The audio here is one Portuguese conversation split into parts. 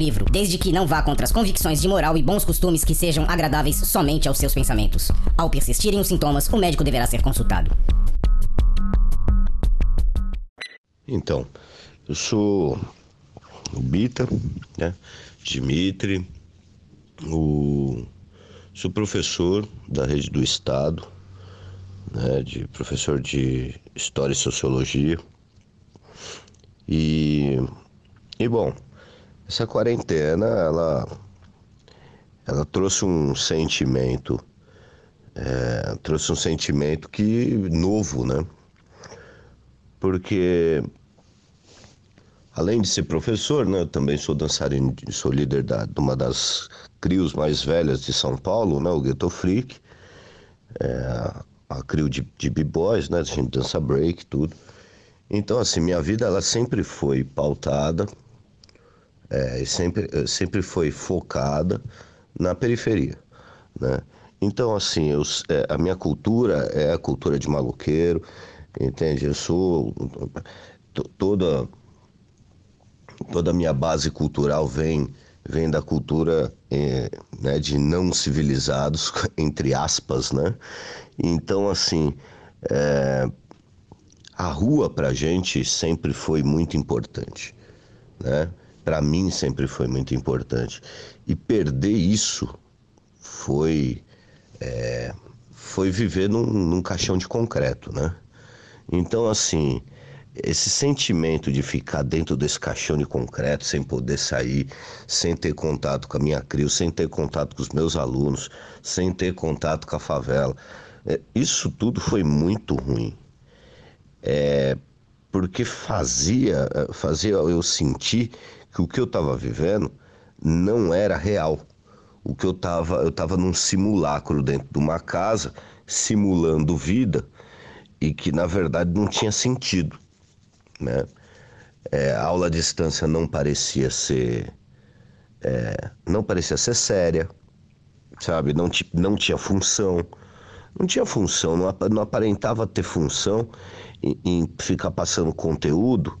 livro, desde que não vá contra as convicções de moral e bons costumes que sejam agradáveis somente aos seus pensamentos. Ao persistirem os sintomas, o médico deverá ser consultado. Então, eu sou o Bita, né? Dimitri, o, sou professor da rede do Estado, né? De professor de História e Sociologia. E, e bom, essa quarentena, ela, ela trouxe um sentimento, é, trouxe um sentimento que novo, né? Porque além de ser professor, né, eu também sou dançarino, sou líder da, de uma das crios mais velhas de São Paulo, né, o Ghetto Freak, é, a crio de, de b-boys, né, a gente dança break, tudo. Então, assim, minha vida ela sempre foi pautada é, sempre, eh, sempre foi focada na periferia, né? Então, assim, eu, é, a minha cultura é a cultura de maloqueiro, entende? Eu sou... Toda, toda a minha base cultural vem, vem da cultura é, né, de não civilizados, entre aspas, né? Então, assim, é, a rua pra gente sempre foi muito importante, né? Para mim sempre foi muito importante. E perder isso foi, é, foi viver num, num caixão de concreto, né? Então, assim, esse sentimento de ficar dentro desse caixão de concreto, sem poder sair, sem ter contato com a minha crio, sem ter contato com os meus alunos, sem ter contato com a favela, é, isso tudo foi muito ruim. É, porque fazia, fazia eu sentir que o que eu estava vivendo não era real. O que eu estava, eu estava num simulacro dentro de uma casa, simulando vida e que na verdade não tinha sentido, né? É, a aula à distância não parecia ser, é, não parecia ser séria, sabe? Não, não tinha função, não tinha função, não, não aparentava ter função em, em ficar passando conteúdo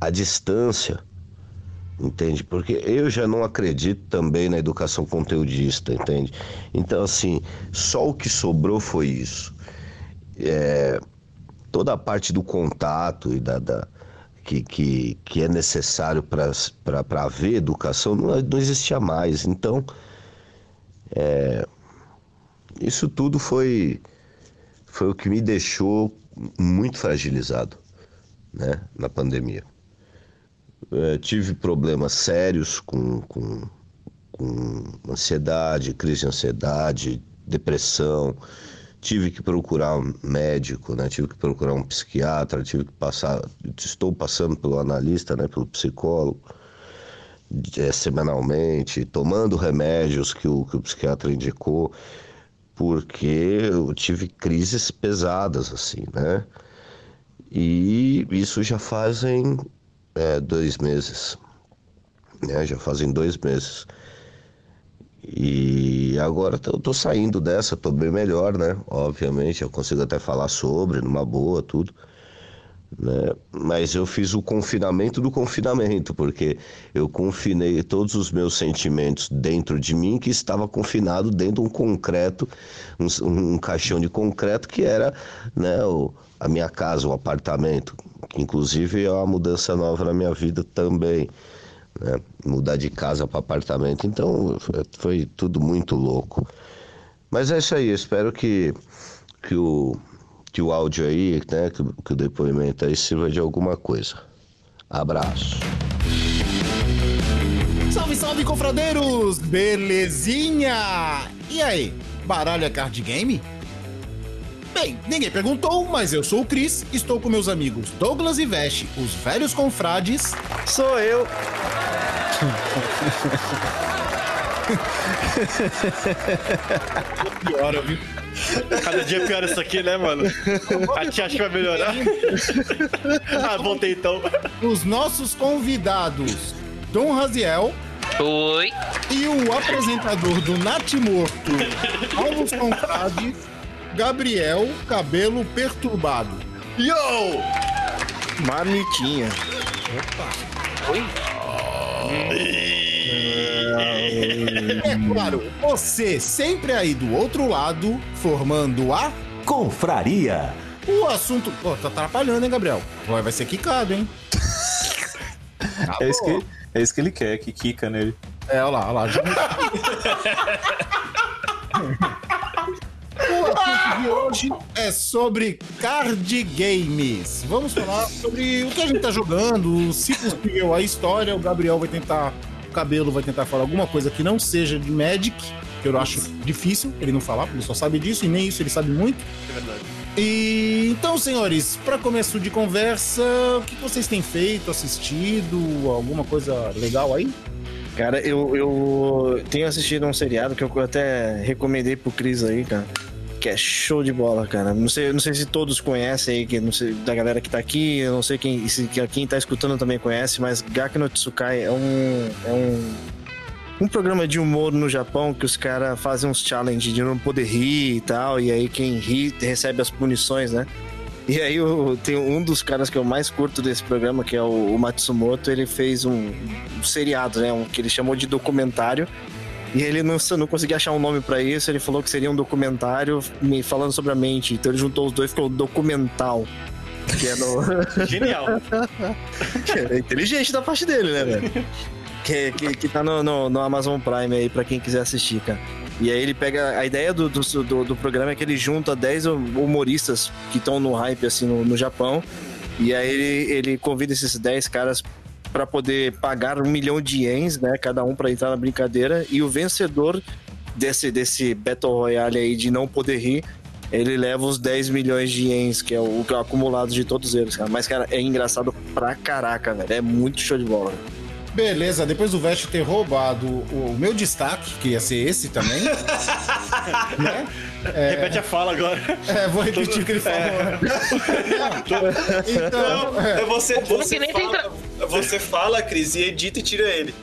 à distância entende? Porque eu já não acredito também na educação conteudista, entende? Então, assim, só o que sobrou foi isso. É, toda a parte do contato e da, da que, que, que é necessário para haver educação não, não existia mais. Então, é, isso tudo foi, foi o que me deixou muito fragilizado né, na pandemia. É, tive problemas sérios com, com, com ansiedade, crise de ansiedade, depressão. Tive que procurar um médico, né? tive que procurar um psiquiatra, tive que passar. Estou passando pelo analista, né? pelo psicólogo, é, semanalmente, tomando remédios que o, que o psiquiatra indicou, porque eu tive crises pesadas, assim, né? E isso já fazem é, dois meses. Né? Já fazem dois meses. E agora eu tô saindo dessa, tô bem melhor, né? Obviamente, eu consigo até falar sobre, numa boa, tudo. Né? Mas eu fiz o confinamento do confinamento, porque eu confinei todos os meus sentimentos dentro de mim, que estava confinado dentro de um concreto, um, um caixão de concreto que era né, o, a minha casa, o apartamento, inclusive é uma mudança nova na minha vida também. Né? Mudar de casa para apartamento, então foi tudo muito louco. Mas é isso aí, espero que, que, o, que o áudio aí, né, que, que o depoimento aí sirva de alguma coisa. Abraço. Salve, salve, confradeiros! Belezinha! E aí, baralha card game? Bem, ninguém perguntou, mas eu sou o Cris, estou com meus amigos Douglas e Veste, os velhos confrades. Sou eu. Piora, viu? Cada dia pior isso aqui, né, mano? A tia acha que vai melhorar. ah, voltei então. Os nossos convidados, Dom Raziel Oi. e o apresentador do Nat Morto, Alves Confrade, Gabriel Cabelo Perturbado. Yo! Marmitinha. É claro, você sempre aí do outro lado, formando a. Confraria. O assunto. Pô, tá atrapalhando, hein, Gabriel? Vai, vai ser quicado, hein? É isso, que, é isso que ele quer, que quica nele. É, olha lá, olha lá. De hoje é sobre card games. Vamos falar sobre o que a gente tá jogando, se possível a história. O Gabriel vai tentar, o cabelo vai tentar falar alguma coisa que não seja de Magic, que eu acho difícil ele não falar, porque ele só sabe disso e nem isso ele sabe muito. É verdade. E então, senhores, para começo de conversa, o que vocês têm feito, assistido, alguma coisa legal aí? Cara, eu, eu tenho assistido um seriado que eu até recomendei pro Cris aí, cara. Que é show de bola, cara. Não sei, não sei se todos conhecem aí, que não sei, da galera que tá aqui, eu não sei quem, se quem tá escutando também conhece, mas Gaki no Tsukai é um. É um um programa de humor no Japão que os caras fazem uns challenge de não poder rir e tal, e aí quem ri recebe as punições, né? E aí eu, tem um dos caras que eu mais curto desse programa, que é o, o Matsumoto, ele fez um, um seriado, né? Um, que ele chamou de documentário. E ele não, não conseguia achar um nome pra isso, ele falou que seria um documentário me falando sobre a mente. Então ele juntou os dois e ficou documental. Que é no. Genial. é inteligente da parte dele, né, velho? Que, que, que tá no, no, no Amazon Prime aí pra quem quiser assistir, cara. E aí ele pega. A ideia do, do, do, do programa é que ele junta 10 humoristas que estão no hype assim no, no Japão. E aí ele, ele convida esses 10 caras para poder pagar um milhão de ienes, né? Cada um para entrar na brincadeira. E o vencedor desse, desse Battle Royale aí de não poder rir, ele leva os 10 milhões de ienes, que é o, o acumulado de todos eles, cara. Mas, cara, é engraçado pra caraca, velho. É muito show de bola. Beleza, depois do Vest ter roubado o meu destaque, que ia ser esse também. né? É... Repete a fala agora. É, vou repetir o que ele falou. É. Então, é. você, você, fala, você fala, Cris, e edita e tira ele.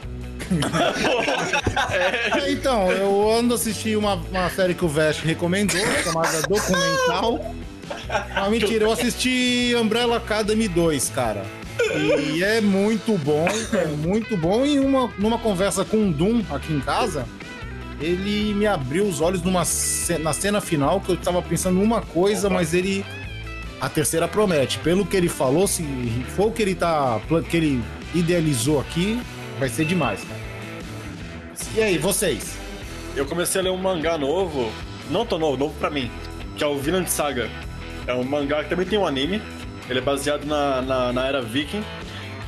é. Então, eu ando assistindo uma, uma série que o Vest recomendou, chamada Documental. Ah, mentira, eu assisti Umbrella Academy 2, cara. E é muito bom, é muito bom. E uma, numa conversa com o Doom aqui em casa, ele me abriu os olhos numa, na cena final que eu tava pensando numa coisa, mas ele. A terceira promete. Pelo que ele falou, se for o que ele tá. que ele idealizou aqui, vai ser demais, cara. E aí, vocês? Eu comecei a ler um mangá novo, não tão novo, novo pra mim, que é o Vinland Saga. É um mangá que também tem um anime, ele é baseado na, na, na, era viking.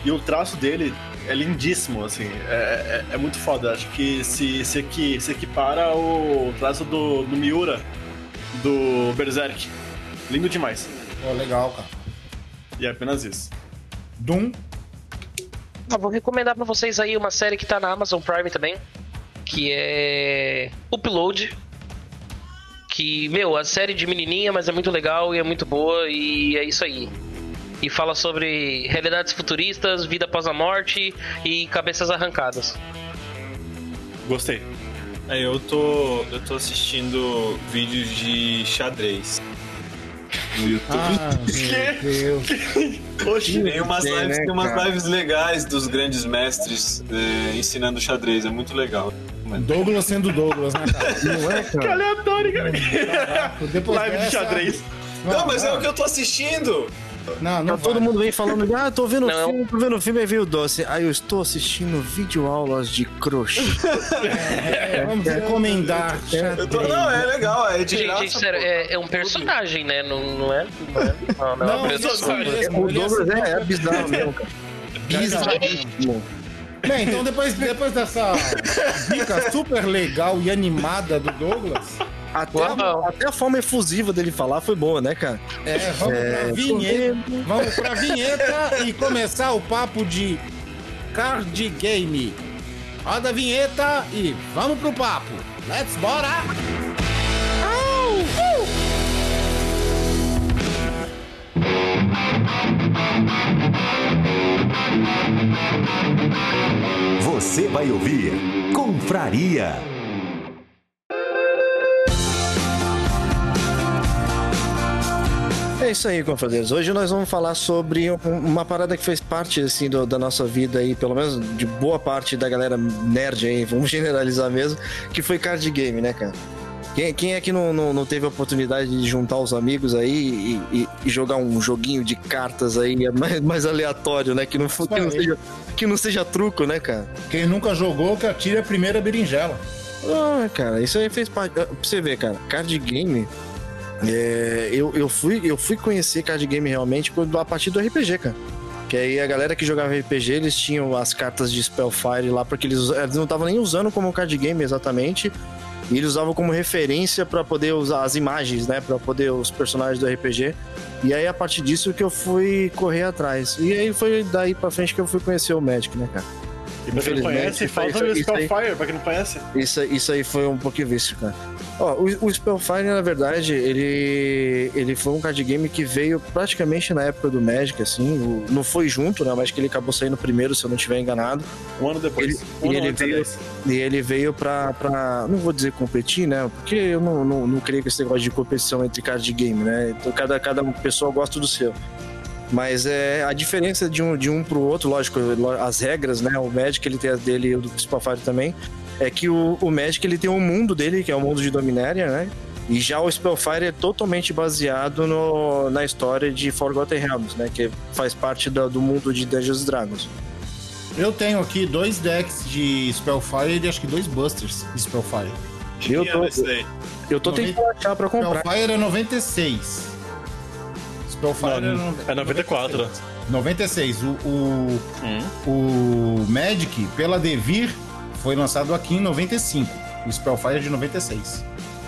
E o traço dele é lindíssimo, assim. É, é, é muito foda. Acho que se, se, equi, se equipara o traço do, do Miura, do Berserk. Lindo demais. Oh, legal, cara. E é apenas isso. Doom. Ah, vou recomendar pra vocês aí uma série que tá na Amazon Prime também. Que é. Upload que, meu, a série de menininha, mas é muito legal e é muito boa e é isso aí. E fala sobre realidades futuristas, vida após a morte e cabeças arrancadas. Gostei. É, eu tô, eu tô assistindo vídeos de xadrez no YouTube. Ah, meu Deus. Oxe, tem umas, lives, tem umas lives legais dos grandes mestres é, ensinando xadrez, é muito legal. Douglas sendo Douglas, né, cara? Não é, cara? Que aleatório, cara. Live de xadrez. Não, mas é o que eu tô assistindo. Não, não. Tá todo mundo vem falando, ah, tô vendo não. filme, tô vendo filme, aí veio o doce. Aí eu estou assistindo vídeo aulas de crochê. é, vamos recomendar. Eu tô, não, é legal, é de Gente, gente sério, é, é, um personagem, né? Não, não é? Não, é, não, não, não é um personagem. O Douglas é, é bizarro mesmo, cara. Bizarro. Bem, então depois, depois dessa dica super legal e animada do Douglas. Até a, até a, forma efusiva dele falar foi boa, né, cara? É, vamos é, pra vinheta. Vamos pra vinheta e começar o papo de card game. roda a vinheta e vamos pro papo. Let's bora! Você vai ouvir Confraria. É isso aí, confradeiros. Hoje nós vamos falar sobre um- uma parada que fez parte assim do- da nossa vida aí, pelo menos de boa parte da galera nerd aí, vamos generalizar mesmo, que foi card game, né, cara? Quem, quem é que não, não, não teve a oportunidade de juntar os amigos aí e, e- e jogar um joguinho de cartas aí mais, mais aleatório, né? Que não, que, não seja, que não seja truco, né, cara? Quem nunca jogou, que atire a primeira berinjela. Ah, cara, isso aí fez parte. Pra você ver, cara, card game. É, eu, eu, fui, eu fui conhecer card game realmente a partir do RPG, cara. Que aí a galera que jogava RPG, eles tinham as cartas de Spellfire lá, porque eles, eles não estavam nem usando como card game exatamente. E eles usavam como referência pra poder usar as imagens, né? Pra poder os personagens do RPG. E aí, a partir disso, que eu fui correr atrás. E aí foi daí pra frente que eu fui conhecer o Magic, né, cara? E pra quem não conhece, fala sobre o Spellfire, pra quem não conhece. Isso, isso aí foi um pouquinho vício, cara. Ó, o, o Spellfire, na verdade, ele, ele foi um card game que veio praticamente na época do Magic, assim. o- não foi junto, né? Mas que ele acabou saindo primeiro, se eu não estiver enganado. Um ano depois. Ele- um e ano ele veio-. E ele veio pra, pra. Não vou dizer competir, né? Porque eu não, não, não creio que esse negócio de competição entre card game, né? Então cada, cada pessoa gosta do seu. Mas é a diferença de um, de um pro outro, lógico, as regras, né? O Magic ele tem as dele e o do Spellfire também. É que o, o Magic ele tem um mundo dele, que é o mundo de Dominária, né? E já o Spellfire é totalmente baseado no, na história de Forgotten Realms, né? Que faz parte da- do mundo de Dungeons and Dragons. Eu tenho aqui dois decks de Spellfire e acho que dois Busters de Spellfire. Eu tô, eu tô Noventa- tentando achar pra comprar. Spellfire é 96. Spellfire Não, é, é 94. 96. O, o, Hum. o Magic, pela Devir, foi lançado aqui em 95. O Spellfire é de 96.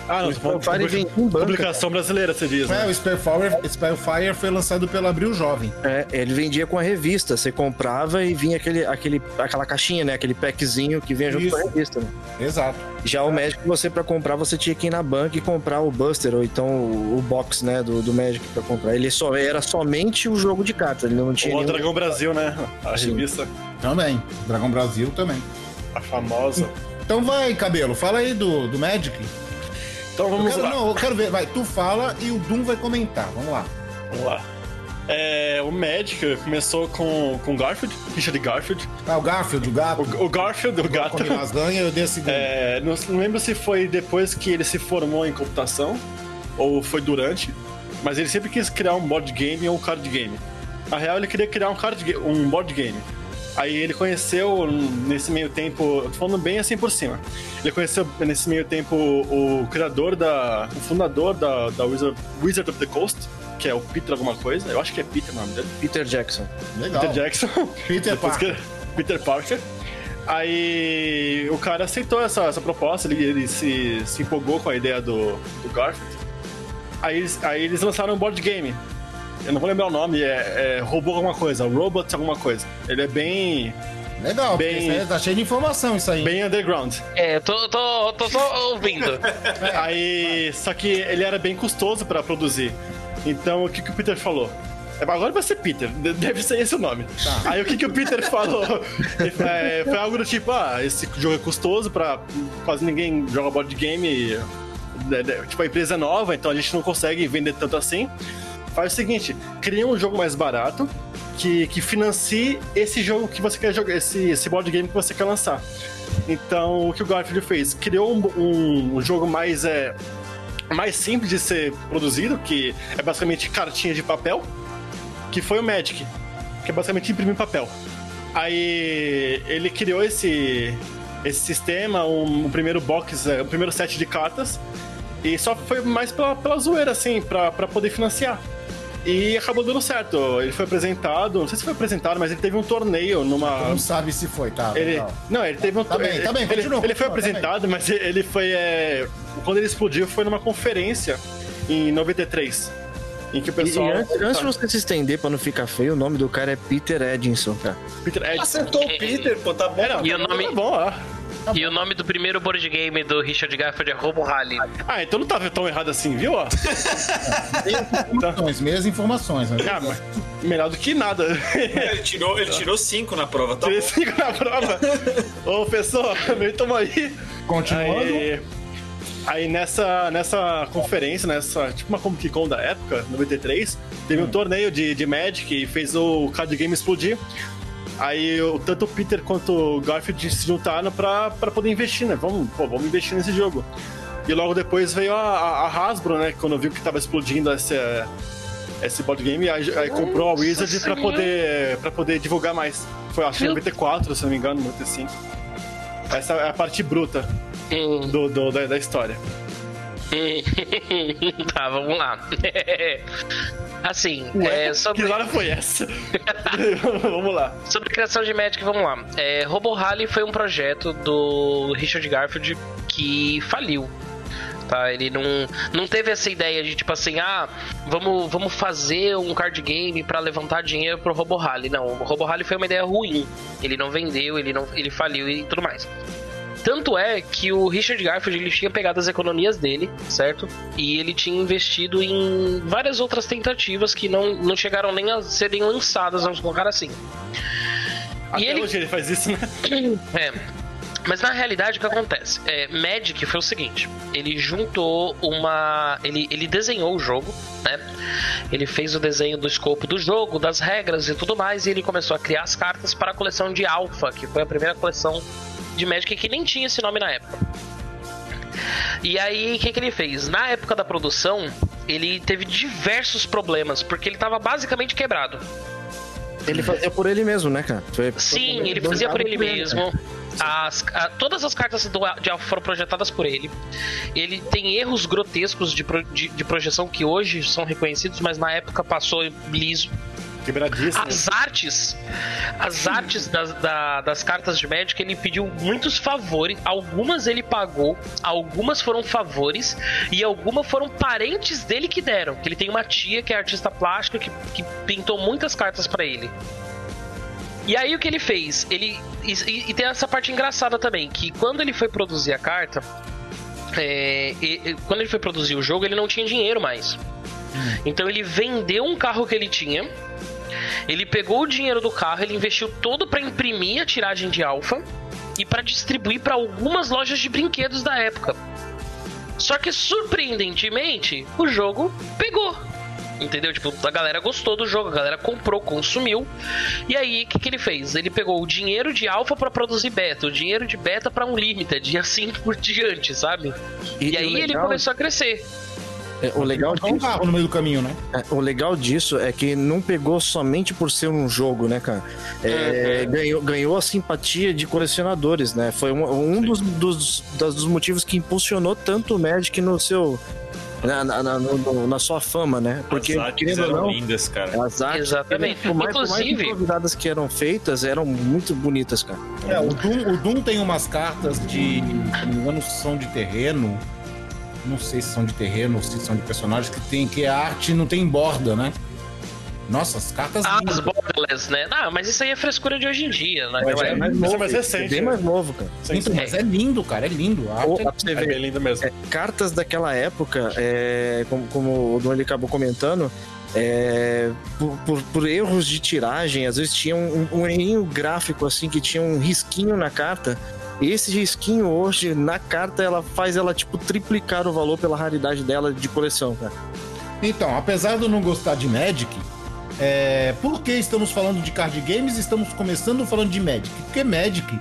Ah, não, O Spellfire vem em banca. publicação brasileira, você diz, É, né? o Spellfire, Spellfire foi lançado pela Abril Jovem. É, ele vendia com a revista. Você comprava e vinha aquele, aquele, aquela caixinha, né? Aquele packzinho que vinha junto Isso. com a revista. Né? Exato. Já o Magic, você pra comprar, você tinha que ir na banca e comprar o Buster, ou então o, o box, né, do, do Magic pra comprar. Ele só era somente o jogo de cartas, ele não tinha O nenhum- Dragão Brasil, né? A Sim. revista, Também. Dragão Brasil também. A famosa. Então vai, Cabelo, fala aí do, do Magic. Então Eu vamos quero, lá. não, eu quero ver. Vai, tu fala e o Doom vai comentar. Vamos lá. Vamos lá. É, o Magic começou com, com Garfield, Richard Garfield. Ah, o Garfield, o gato. O, o Garfield, o gato. Quando elas ganham, eu dei a segunda. É, não, não lembro se foi depois que ele se formou em computação ou foi durante, mas ele sempre quis criar um board game ou um card game. Na real, ele queria criar um, card, um board game. Aí ele conheceu nesse meio tempo, tô falando bem assim por cima. Ele conheceu nesse meio tempo o, o criador da. o fundador da, da Wizard, Wizard of the Coast, que é o Peter alguma coisa. Eu acho que é Peter o nome dele. Peter Jackson. Legal. Peter Jackson. Peter Parker. que- Peter Parker. Aí o cara aceitou essa, essa proposta, ele, ele se, se empolgou com a ideia do, do Garfield. Aí, eles- aí eles lançaram um board game. Eu não vou lembrar o nome, é, é robô alguma coisa, robot alguma coisa. Ele é bem, Legal, porque Bem- isso aí tá cheio de informação isso aí. bem underground. É, tô, tô, tô só ouvindo. Aí, só que ele era bem custoso pra produzir. Então, o que, que o Peter falou? É, Agora vai ser Peter, de- deve ser esse o nome. Aí o que, que o Peter falou? É, foi algo do tipo, ah, esse jogo é custoso pra quase ninguém joga board game. né, né, Tipo, a empresa é nova, então a gente não consegue vender tanto assim. Faz o seguinte, cria um jogo mais barato que, que financie esse jogo que você quer jogar, esse, esse board game que você quer lançar. Então, o que o Garfield fez? Criou um, um- um jogo mais, é, mais simples de ser produzido, que é basicamente cartinha de papel, que foi o Magic, que é basicamente imprimir papel. Aí ele criou esse, esse sistema, um, um primeiro box, é, o primeiro set de cartas, e só foi mais pela, pela zoeira, assim, pra poder financiar. E acabou dando certo. Ele foi apresentado, não sei se foi apresentado, mas ele teve um torneio numa. Não sabe se foi, tá? Ele, não, ele teve um. Tá bem, ele, tá bem, ele, continua, ele foi continua, tá apresentado, mas ele foi. é, quando ele explodiu, foi numa conferência em 93. em que o E, pessoal. e antes, antes de você se estender pra não ficar feio, o nome do cara é Peter Edinson, cara. Peter Edson. Acertou o Peter, pô, tá bom. Era, E o nome- tá bom, ó. E o nome do primeiro board game do Richard Garfield é Robo Rally. Ah, então não tá tão errado assim, viu? Informações, meias informações, né? Ah, mas melhor do que nada. Ele tirou, ele tirou cinco na prova, tá Tirei cinco na prova. Ô, pessoal, me toma aí. Continuando. Aí, aí nessa, nessa conferência, nessa, tipo uma Comic Con da época, 93, teve um torneio de, de Magic e fez o card game explodir. Aí o- tanto o Peter quanto o Garfield se juntaram pra, pra poder investir, né? Vamos, pô, vamos investir nesse jogo. E logo depois veio a, a- Hasbro, né? Quando viu que tava explodindo esse, esse board game, aí, aí comprou a Wizard pra poder, pra poder divulgar mais. Foi acho que em 94, se não me engano, 95. Essa é a parte bruta do, do- da, da história. tá, vamos lá. Assim, Ué, é, sobre, Que hora foi essa? Vamos lá. sobre criação de Magic, vamos lá. É, Robo Rally foi um projeto do Richard Garfield que faliu. Tá, ele não, não teve essa ideia de tipo assim, ah, vamos, vamos fazer um card game pra levantar dinheiro pro Robo Rally. Não, o Robo Rally foi uma ideia ruim. Ele não vendeu, ele não, ele faliu e tudo mais. Tanto é que o Richard Garfield ele tinha pegado as economias dele, certo? E ele tinha investido em várias outras tentativas que não, não chegaram nem a serem lançadas, vamos colocar assim. Até ele- hoje ele faz isso, né? É. Mas na realidade o que acontece? É, Magic foi o seguinte: ele juntou uma. Ele, ele desenhou o jogo, né? Ele fez o desenho do escopo do jogo, das regras e tudo mais, e ele começou a criar as cartas para a coleção de Alpha, que foi a primeira coleção de Magic que nem tinha esse nome na época. E aí, o que, que ele fez? Na época da produção, ele teve diversos problemas, porque ele estava basicamente quebrado. Ele fazia por ele mesmo, né, cara? Foi- Sim, foi ele fazia por ele mesmo. As- a- todas as cartas do, de Alpha foram projetadas por ele. Ele tem erros grotescos de, pro- de, de projeção que hoje são reconhecidos, mas na época passou liso. Quebradíssimo. As artes, as artes das, da- das cartas de Magic, ele pediu muitos favores. Algumas ele pagou, algumas foram favores e algumas foram parentes dele que deram. Que ele tem uma tia que é artista plástica que, que pintou muitas cartas pra ele. E aí o que ele fez? Ele e, e- tem essa parte engraçada também, que quando ele foi produzir a carta, é, e- e- quando ele foi produzir o jogo, ele não tinha dinheiro mais. Então ele vendeu um carro que ele tinha. Ele pegou o dinheiro do carro, ele investiu todo pra imprimir a tiragem de alfa e pra distribuir pra algumas lojas de brinquedos da época. Só que surpreendentemente, o jogo pegou. Entendeu? Tipo, a galera gostou do jogo, a galera comprou, consumiu. E aí, o que, que ele fez? Ele pegou o dinheiro de alfa pra produzir beta, o dinheiro de beta pra unlimited, e assim por diante, sabe? E, E- aí o ele legal- começou a crescer. É, o legal Um disso, carro no meio do caminho, né? é, o legal disso é que não pegou somente por ser um jogo, né, cara? É, ganhou, ganhou a simpatia de colecionadores, né? Foi um, um dos, dos, das- dos motivos que impulsionou tanto o Magic no seu. Na, na, na- no- na sua fama, né? Porque, As artes eram não, lindas, cara. as artes, Exatamente. por mais, por mais Inclusive- improvisadas que eram feitas, eram muito bonitas, cara. É, o Doom, o Doom tem umas cartas de. Se não me engano, são de terreno. Não sei se são de terreno ou se são de personagens que tem que a arte não tem borda, né? Nossa, as cartas. Ah, lindas. as borderless, né? Não, mas isso aí é frescura de hoje em dia, né? Mas é mais é novo, mais recente, bem né? mais novo, cara. Então, mas é lindo, cara, é lindo. A arte pra você É ver, bem lindo mesmo. É, cartas daquela época, é, como, como o Dom ele acabou comentando, é, por, por- por erros de tiragem, às vezes tinha um, um errinho gráfico assim que tinha um risquinho na carta. Esse risquinho hoje na carta ela faz ela tipo triplicar o valor pela raridade dela de coleção, cara. Então, apesar de eu não gostar de Magic, é, por que estamos falando de card games e estamos começando falando de Magic? Porque Magic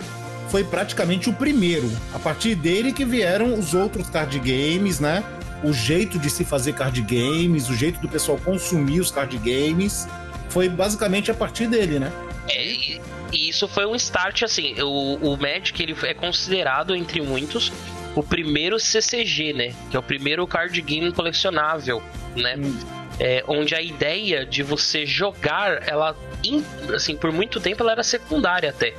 foi praticamente o primeiro. A partir dele que vieram os outros card games, né? O jeito de se fazer card games, o jeito do pessoal consumir os card games, foi basicamente a partir dele, né? É, e, e isso foi um start, assim, o, o Magic ele é considerado, entre muitos, o primeiro CCG, né? Que é o primeiro card game colecionável, né? É, onde a ideia de você jogar, ela assim, por muito tempo ela era secundária até.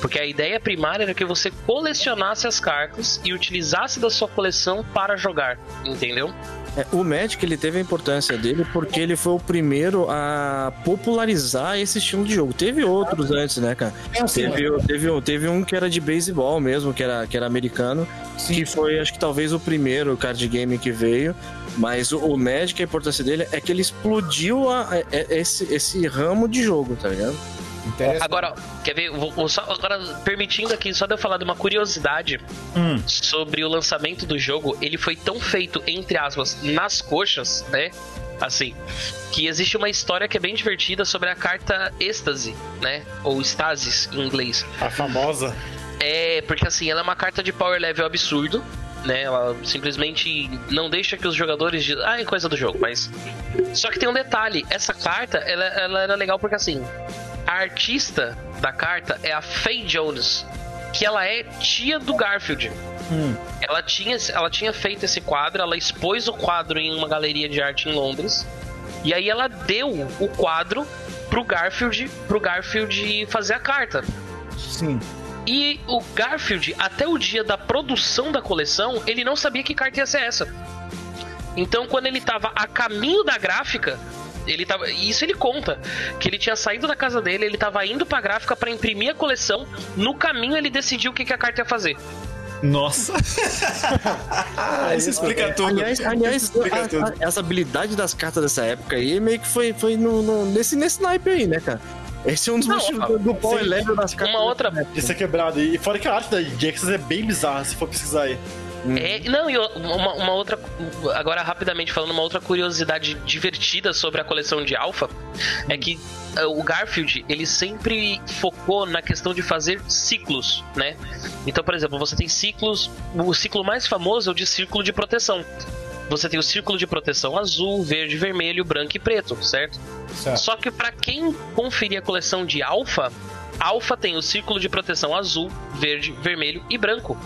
Porque a ideia primária era que você colecionasse as cartas e utilizasse da sua coleção para jogar, entendeu? É, o Magic ele teve a importância dele porque ele foi o primeiro a popularizar esse estilo de jogo. Teve outros antes, né, cara? É assim, Teve, teve, teve um que era de beisebol mesmo, que era, que era americano, que foi, acho que talvez o primeiro card game que veio. Mas o, o Magic, a importância dele é que ele explodiu a- a- a- esse, esse ramo de jogo, tá ligado? Agora, quer ver? Vou, vou só, agora, permitindo aqui, só de eu falar de uma curiosidade Hum. sobre o lançamento do jogo, ele foi tão feito, entre aspas, nas coxas, né? Assim, que existe uma história que é bem divertida sobre a carta êxtase, né? Ou stasis em inglês. A famosa. É, porque assim, ela é uma carta de power level absurdo, né? Ela simplesmente não deixa que os jogadores dizem, ah, é coisa do jogo, mas. Só que tem um detalhe: essa carta, ela, ela era legal porque assim, a artista da carta é a Faye Jones, que ela é tia do Garfield. Ela tinha, ela tinha feito esse quadro, ela expôs o quadro em uma galeria de arte em Londres. E aí ela deu o quadro pro Garfield, pro Garfield fazer a carta. Sim. E o Garfield, até o dia da produção da coleção, ele não sabia que carta ia ser essa. Então, quando ele tava a caminho da gráfica, ele tava. e Isso ele conta. Que ele tinha saído da casa dele, ele tava indo pra gráfica pra imprimir a coleção. No caminho, ele decidiu o que, que a carta ia fazer. Nossa! Isso explica tudo. Aliás, aliás Isso explica a- tudo. a- essa habilidade das cartas dessa época aí meio que foi, foi no, no- nesse, nesse naipe aí, né, cara? Esse é um dos Não, motivos do, do power level das cartas. Uma outra. De ser quebrado. E fora que a arte da Jax é bem bizarra, se for pesquisar aí. É, não, e uma, uma outra. Agora, rapidamente falando, uma outra curiosidade divertida sobre a coleção de Alpha é que eh, o Garfield ele sempre focou na questão de fazer ciclos, né? Então, por exemplo, você tem ciclos. O ciclo mais famoso é o de círculo de proteção. Você tem o círculo de proteção azul, verde, vermelho, branco e preto, certo? Certo. Só que pra quem conferir a coleção de Alpha, Alpha tem o círculo de proteção azul, verde, vermelho e branco.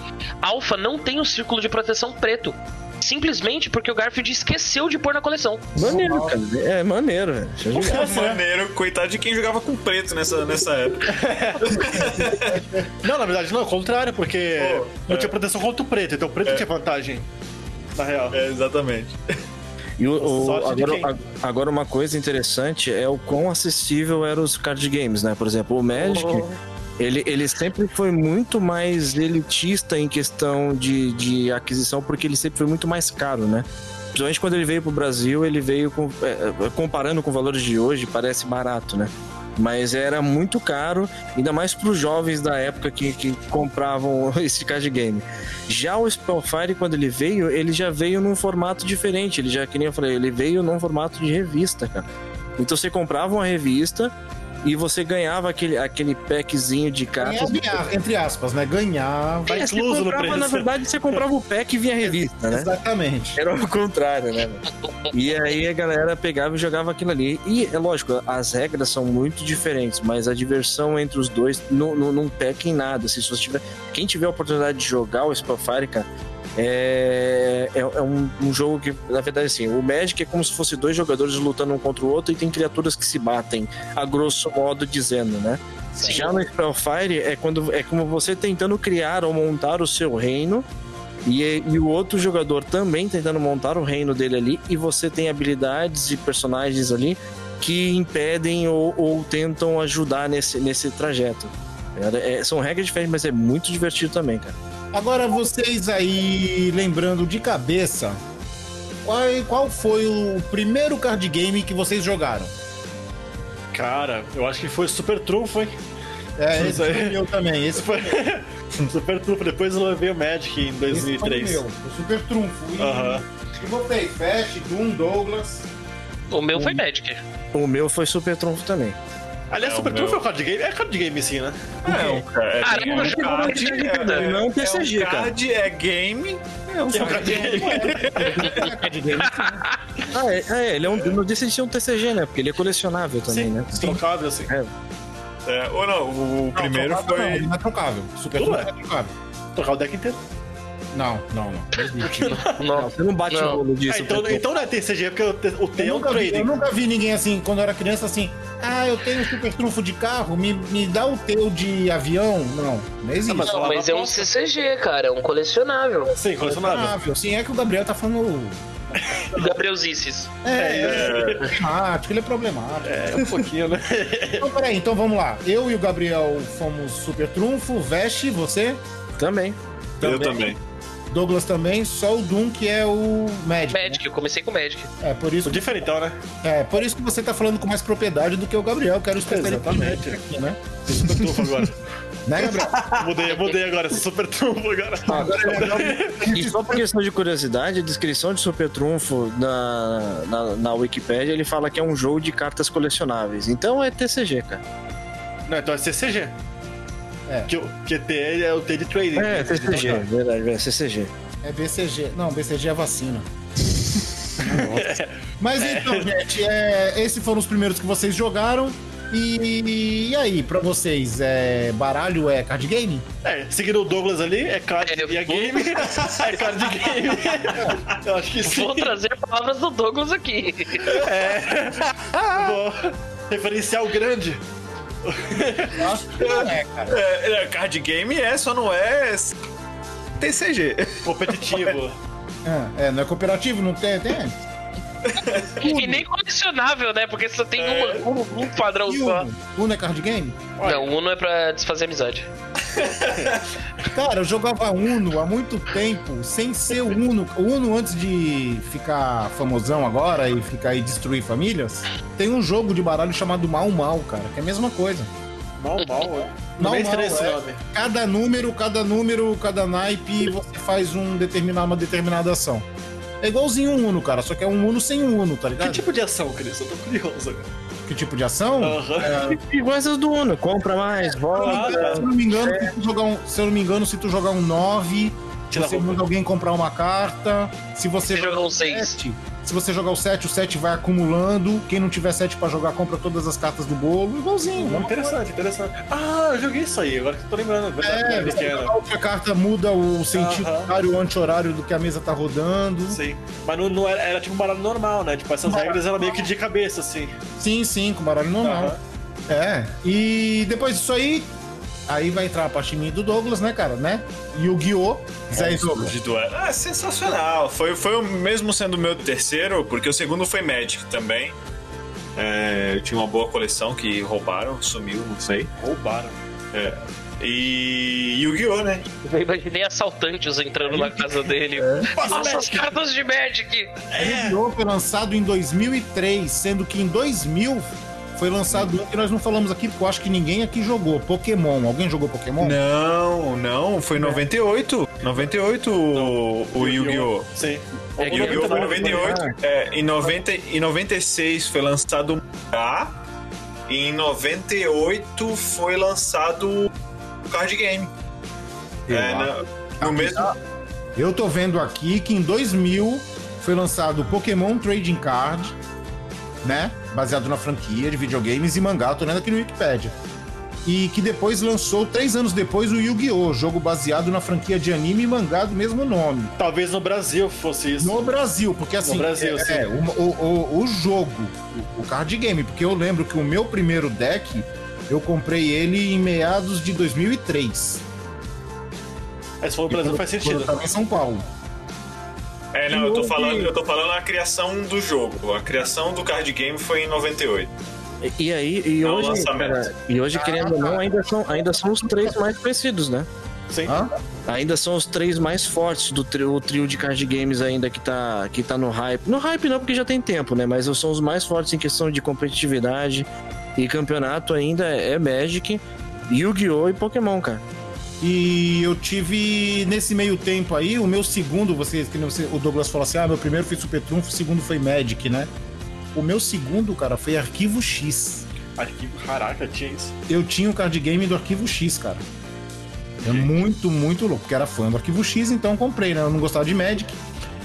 Alpha não tem o círculo de proteção preto. Simplesmente porque o Garfield esqueceu de pôr na coleção. Maneiro, cara. É maneiro, velho. Eu jogar. Maneiro, coitado de quem jogava com preto nessa, nessa época. Não, na verdade, não, é o contrário, porque Pô, não é. tinha proteção contra o preto, então o preto tinha vantagem. Na real. É, exatamente. E o, o- agora, agora uma coisa interessante é o quão acessível eram os card games, né? Por exemplo, o Magic, ele, ele sempre foi muito mais elitista em questão de, de aquisição, porque ele sempre foi muito mais caro, né? Principalmente quando ele veio pro Brasil, ele veio com, é, é, comparando com valores de hoje, parece barato, né? Mas era muito caro, ainda mais para os jovens da época que, que compravam esse card game. Já o Spellfire, quando ele veio, ele já veio num formato diferente. Ele já, que nem eu falei, ele veio num formato de revista, cara. Então você comprava uma revista e você ganhava aquele, aquele packzinho de cartas. Ganhar, entre aspas, né? Ganhar. Vai É, você incluso no comprava, preço. Na verdade, você comprava o pack e vinha a revista, né? Exatamente. Era o contrário, né? E aí a galera pegava e jogava aquilo ali. E é lógico, as regras são muito diferentes, mas a diversão entre os dois não, não, não peca em nada. Se você tiver, quem tiver a oportunidade de jogar o Spellfire, cara, é, é, é um, um jogo que, na verdade, assim, o Magic é como se fosse dois jogadores lutando um contra o outro e tem criaturas que se batem, a grosso modo dizendo, né? Já no Spellfire é quando é como você tentando criar ou montar o seu reino e, e o outro jogador também tentando montar o reino dele ali e você tem habilidades e personagens ali que impedem ou, ou tentam ajudar nesse, nesse trajeto. É, são regras diferentes, mas é muito divertido também, cara. Agora, vocês aí, lembrando de cabeça, qual, qual foi o primeiro card game que vocês jogaram? Cara, eu acho que foi Super Trunfo, hein? É, esse Isso aí. foi o meu também. Esse foi, Super Trunfo, depois eu levei o Magic em esse foi o 2003. meu. O Super Trunfo. E, Aham. e? Flash, Doom, Douglas. O meu foi Magic. O meu foi Super Trunfo também. Aliás, É, Super o Trunfo meu- é card game? É card game sim, né? É, um, ca- é, Caramba, é um card, TCG, é, cara. é, Não, é TCG, um cara. card, é game. É um É um card game. card game. Ah, é, é ele é um. No desse tinha um TCG, né? Porque ele é colecionável também, Sim, né? trocável assim. É, ou não, o, o primeiro Não, trocável foi. Não, ele não é trocável. Super Tudo é. é trocável. Trocar o deck inteiro. Não, não, não. Não. Não, Você não bate Não. o rolo disso. Ah, então, porque- então não é TCG, porque o o T é Eu um nunca, vi, eu trading. nunca vi ninguém assim, quando eu era criança, assim, ah, eu tenho super trunfo de carro, me, me dá o teu de avião. Não, não existe. mas não, mas é um próxima. CCG, cara, é um colecionável. Sim, colecionável. Ah, sim, é que o Gabriel tá falando. Gabriel Zissis. É, é, problemático, ele é problemático. É, um pouquinho, né? Então, peraí, então vamos lá. Eu e o Gabriel fomos super trunfo, Veste, você, Também. Eu também. Douglas também, só o Doom que é o Magic. Magic, eu comecei com Magic. né? É por isso, O diferentão, né? é por isso que você tá falando com mais propriedade do que o Gabriel, que era o especialista aqui, né? Super trunfo agora. Né, Gabriel? Mudei, mudei agora, sou super trunfo agora. E só por questão de curiosidade, a descrição de Super Trunfo na, na, na Wikipedia, ele fala que é um jogo de cartas colecionáveis. Então é TCG, cara. Não, então é CCG. É. Que, o- que T é o T de trading. É, TCG, verdade, é CCG. É BCG. Não, BCG é vacina. Mas então, gente, é, esses foram os primeiros que vocês jogaram. E, e aí, pra vocês, é, baralho é card game? É, seguindo o Douglas ali, é card É, e é vou- game. é card game. Eu acho que sim. Vou trazer palavras do Douglas aqui. Vou referencial grande. Que não é, cara. É, é, card game é, só não é TCG. Competitivo. É, é, não é cooperativo, não tem. tem. E nem colecionável, né? Porque só tem uma, um, um padrão E só. Uno? Uno é card game? Não, o Uno é pra desfazer amizade. Cara, eu jogava Uno há muito tempo, sem ser o Uno. O Uno, antes de ficar famosão agora e ficar aí destruir famílias, tem um jogo de baralho chamado Mal Mal, cara, que é a mesma coisa. Mal, mal. é. Mal, Não é mal, é. Cada número, cada número, cada naipe, você faz um determinar uma determinada ação. É igualzinho um Uno, cara, só que é um Uno sem um Uno, tá ligado? Que tipo de ação, Cris? Eu tô curioso agora. Que tipo de ação? Uhum. É... Igual essas do Uno, compra mais, volta. Ah, tá. Se eu não me engano, é. se, tu jogar um, se eu não me engano, se tu jogar um 9, você manda alguém comprar uma carta. Se você, se jogar um 6 se você jogar o 7, o 7 vai acumulando. Quem não tiver 7 pra jogar, compra todas as cartas do bolo. Igualzinho. Hum, Interessante, interessante. Ah, eu joguei isso aí, agora que eu tô lembrando. É, é, pequena. jogar outra carta muda o sentido Aham. horário, o anti-horário do que a mesa tá rodando. Sim. Mas não, não era, era tipo um baralho normal, né? Tipo, essas regras eram meio que de cabeça, assim. Sim, sim, com baralho normal. Aham. É. E depois disso aí, aí vai entrar a parte minha do Douglas, né, cara? Né? Yu-Gi-Oh! Zé e Douglas. De duelo. Ah, sensacional. Foi, foi o mesmo sendo o meu terceiro, porque o segundo foi Magic também. É, eu tinha uma boa coleção que roubaram, sumiu, não sei. Roubaram. E Yu-Gi-Oh, né? Eu imaginei assaltantes entrando na casa dele. Nossa, as cartas de Magic! Yu-Gi-Oh! foi lançado em 2003, sendo que em 2000 foi lançado um que nós não falamos aqui, porque eu acho que ninguém aqui jogou. Pokémon. Alguém jogou Pokémon? Não, não, foi 98. 98 o, o Yu-Gi-Oh! Sim. É Yu-Gi-Oh! foi 99, 98. É, em, 90, em 96 foi lançado o mangá. E em 98 foi lançado o card game. Eu É, no mesmo. Eu tô vendo aqui que em 2000 foi lançado o Pokémon Trading Card, né? Baseado na franquia de videogames e mangá, tô lendo aqui no Wikipedia. E que depois lançou, três anos depois, o Yu-Gi-Oh! Jogo baseado na franquia de anime e mangá do mesmo nome. Talvez no Brasil fosse isso. No Brasil, porque assim. No Brasil, é, sim. é, o, o, o, jogo, o, card game, porque eu lembro que o meu primeiro deck, eu comprei ele em meados de 2003. Mas se for no Brasil faz sentido. eu tava em São Paulo. É, não, E eu tô falando, eu tô falando a criação do jogo. A criação do card game foi em 98. E aí, e É o hoje, cara, e hoje, querendo ou não, ainda são, ainda são os três mais conhecidos, né? Sim. Hã? Ainda são os três mais fortes do trio, o trio de card games ainda que tá, que tá no hype. No hype não, porque já tem tempo, né? Mas são os mais fortes em questão de competitividade e campeonato ainda é Magic, Yu-Gi-Oh! e Pokémon, cara. E eu tive nesse meio tempo aí, o meu segundo, vocês, que você, o Douglas falou assim: ah, meu primeiro foi Super Trunfo, o segundo foi Magic, né? O meu segundo, cara, foi Arquivo X. Arquivo, caraca, tinha isso. Eu tinha o card game do Arquivo X, cara. É muito, muito louco, porque era fã do Arquivo X, então comprei, né? Eu não gostava de Magic.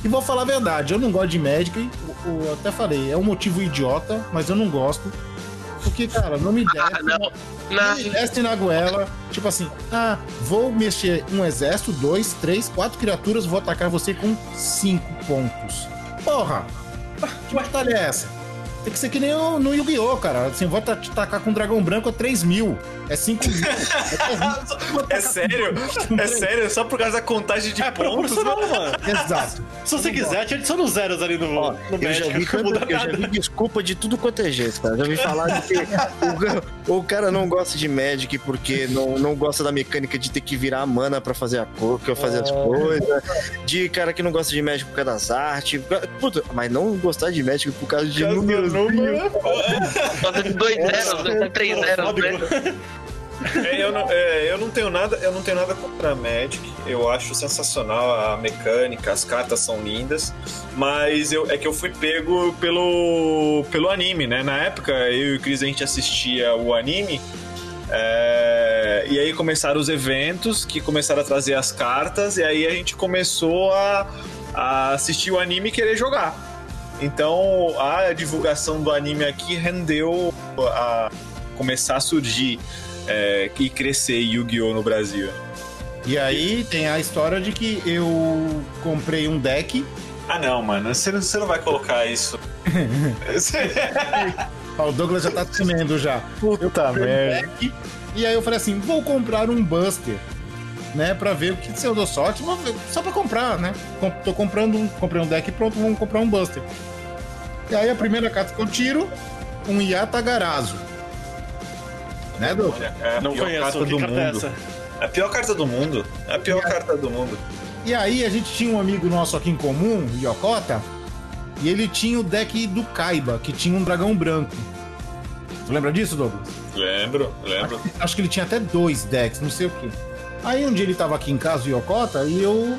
E vou falar a verdade, eu não gosto de Magic, eu, eu até falei, é um motivo idiota, mas eu não gosto. Porque, cara, não me desce. Ah, não. Não me desce na goela. Tipo assim, ah, vou mexer um exército, dois, três, quatro criaturas, vou atacar você com cinco pontos. Porra! Que batalha é essa? Tem que ser que nem no, no Yu-Gi-Oh, cara. Assim, vou tacar com um dragão branco é 3 mil. É 5 mil. É sério? É sério? Só por causa da contagem de É pontos? proporcional, mano. Exato. Se você quiser, te adiciona os zeros ali no, no Eu já, vi, tanto- eu já vi desculpa de tudo quanto é jeito, cara. Já vi falar de que o, o cara não gosta de Magic porque não, não gosta da mecânica de ter que virar a mana pra fazer a cor, que eu fazer as coisas. De cara que não gosta de Magic por causa das artes. Puta, mas não gostar de Magic por causa de de dois zeros, né? três zeros, né? É, eu, não, é, eu não tenho nada, eu não tenho nada contra a Magic. Eu acho sensacional a mecânica, as cartas são lindas, mas eu, é que eu fui pego pelo pelo anime, né? Na época eu e o Chris a gente assistia o anime. é, e aí começaram os eventos que começaram a trazer as cartas, e aí a gente começou a, a assistir o anime e querer jogar. Então a divulgação do anime aqui rendeu a começar a surgir é, e crescer Yu-Gi-Oh! no Brasil. E aí tem a história de que eu comprei um deck. Ah, não, mano, você não, você não vai colocar isso. O Douglas já tá tremendo já. Puta merda. Deck, e aí eu falei assim: vou comprar um Buster. Né, pra ver o que se eu dou sorte, só pra comprar, né? Com- Tô comprando um, comprei um deck pronto, vamos comprar um Buster. E aí a primeira carta que eu tiro, um Yatagarazu. Né, Douglas? É a Não pior conheço, carta que do carta é mundo. essa? É a pior carta do mundo. É a pior carta do mundo. E aí a gente tinha um amigo nosso aqui em comum, o Yokota, e ele tinha o deck do Kaiba, que tinha um dragão branco. Tu lembra disso, Douglas? Lembro, lembro. Acho que ele tinha até dois decks, não sei o que. Aí um dia ele tava aqui em casa, o Yokota, e eu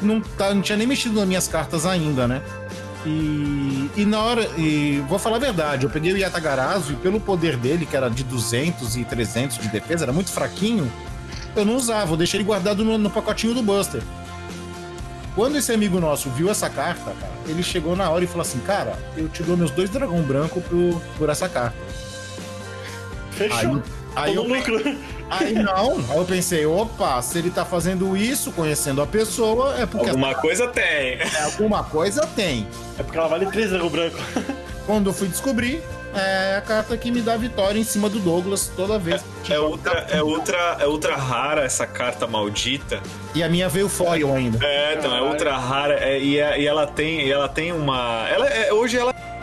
não, tá, não tinha nem mexido nas minhas cartas ainda, né? E, e na hora, e vou falar a verdade, eu peguei o Yatagarazu e pelo poder dele, que era de 200 e 300 de defesa, era muito fraquinho, eu não usava, eu deixei ele guardado no, no pacotinho do Buster. Quando esse amigo nosso viu essa carta, cara, ele chegou na hora e falou assim: Cara, eu te dou meus dois dragão branco pro, por essa carta. Fechou. Aí Tô eu, lucro. Aí não, aí eu pensei: opa, se ele tá fazendo isso, conhecendo a pessoa, é porque Alguma coisa tem. alguma coisa tem. É porque ela vale 3 dragão branco. Quando eu fui descobrir, é a carta que me dá vitória em cima do Douglas toda vez. É ultra, é ultra, é ultra rara essa carta maldita. E a minha veio foil ainda. É, então, é ultra rara é, e, é- e ela tem, e ela tem uma, ela é- hoje ela é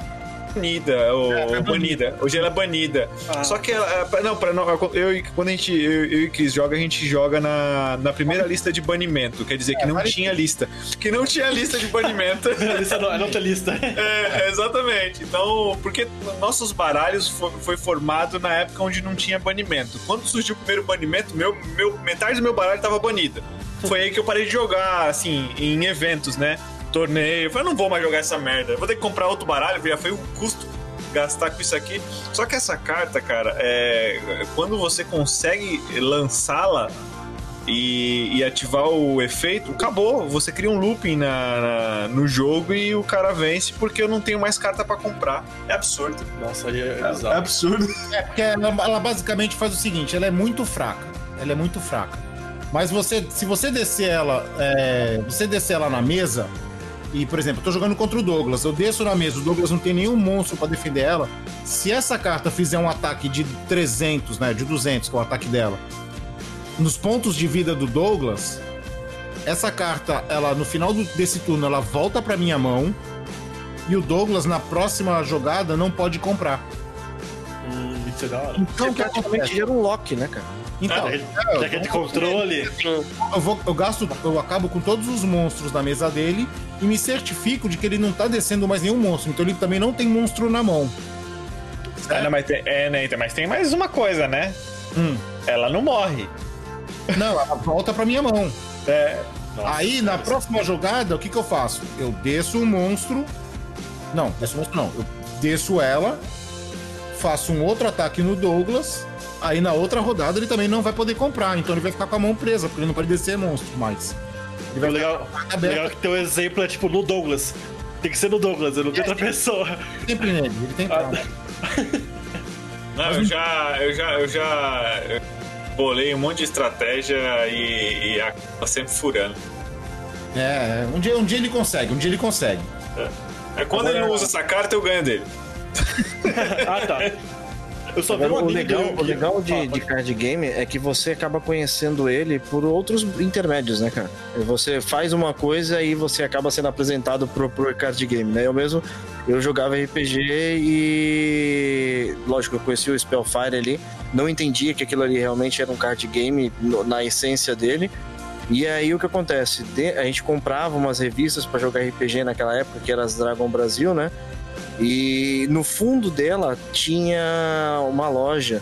banida, ou banida. Hoje ela é banida. Ah. Só que ela, é, não, para eu e- quando a gente eu, eu e Chris joga, a gente joga na, na primeira lista de banimento, quer dizer que não tinha lista, que não tinha lista de banimento. A lista não, é não tem lista. É, exatamente. Então, porque nossos baralhos fo- foi, formado na época onde não tinha banimento. Quando surgiu o primeiro banimento, meu, meu, metade do meu baralho tava banida. Foi aí que eu parei de jogar, assim, em eventos, né? Torneio. Eu falei, não vou mais jogar essa merda. Eu vou ter que comprar outro baralho, já foi um custo gastar com isso aqui. Só que essa carta, cara, é quando você consegue lançá-la e, e ativar o efeito, acabou. Você cria um looping na, na- no jogo e o cara vence porque eu não tenho mais carta pra comprar. É absurdo. Nossa, aí é É absurdo. É, porque ela, ela basicamente faz o seguinte: ela é muito fraca. Ela é muito fraca. Mas você, se você descer ela, é, você descer ela na mesa, e, por exemplo, eu tô jogando contra o Douglas, eu desço na mesa, o Douglas não tem nenhum monstro pra defender ela. Se essa carta fizer um ataque de 300, né, de 200, que é o ataque dela, nos pontos de vida do Douglas, essa carta, ela no final do- desse turno, ela volta pra minha mão, e o Douglas na próxima jogada não pode comprar. Hum, isso é da hora. Então, que praticamente acontece? gera um lock, né, cara? Então, Ah, já que é de controle. eu, vou, eu gasto, eu acabo com todos os monstros na mesa dele e me certifico de que ele não tá descendo mais nenhum monstro. Então ele também não tem monstro na mão. Ah, não, mas tem, é, né, mas tem mais uma coisa, né? Hum. Ela não morre. Não, ela volta pra minha mão. É, Nossa, Aí na próxima jogada, o que que eu faço? Eu desço o monstro. Não, desço o monstro não. Eu desço ela, faço um outro ataque no Douglas. Aí na outra rodada ele também não vai poder comprar. Então ele vai ficar com a mão presa, porque ele não pode descer monstro mais. Ele O vai legal, legal é que teu exemplo é tipo no Douglas. Tem que ser no Douglas, eu não tenho outra pessoa. sempre nele. Ele tem Ah, trauma. Não, eu já, eu já, eu já eu bolei um monte de estratégia e, e acaba sempre furando. É, um dia, um dia ele consegue, um dia ele consegue. É quando ele não usa essa carta, eu ganho dele. ah, tá. Eu só vi o legal, o legal de, de card game é que você acaba conhecendo ele por outros intermédios, né, cara? Você faz uma coisa e você acaba sendo apresentado pro, pro card game, né? Eu mesmo, eu jogava RPG e... Lógico, eu conheci o Spellfire ali, não entendia que aquilo ali realmente era um card game na essência dele. E aí o que acontece? De- a gente comprava umas revistas pra jogar RPG naquela época, que era as Dragon Brasil, né? E no fundo dela tinha uma loja.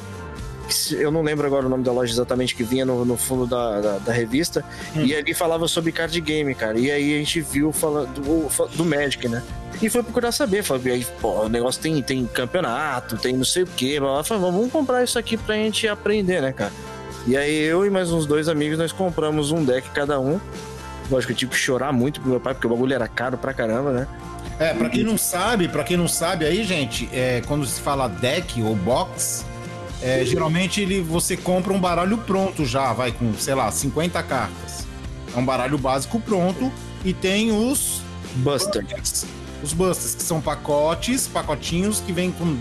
Eu não lembro agora o nome da loja exatamente que vinha no, no fundo da, da, da revista. E ali falava sobre card game, cara. E aí a gente viu falando do, do Magic, né? E foi procurar saber. Falei, aí, pô, o negócio tem, tem campeonato, tem não sei o quê. blá. Falei, vamos comprar isso aqui pra gente aprender, né, cara? E aí eu e mais uns dois amigos, nós compramos um deck cada um. Lógico, eu tive que chorar muito pro meu pai, porque o bagulho era caro pra caramba, né? É, pra quem não sabe, para quem não sabe aí, gente, é, quando se fala deck ou box, é, geralmente ele, você compra um baralho pronto já, vai com, sei lá, 50 cartas. É um baralho básico pronto e tem os Buster. Busters. Os Busters, que são pacotes, pacotinhos que vêm com,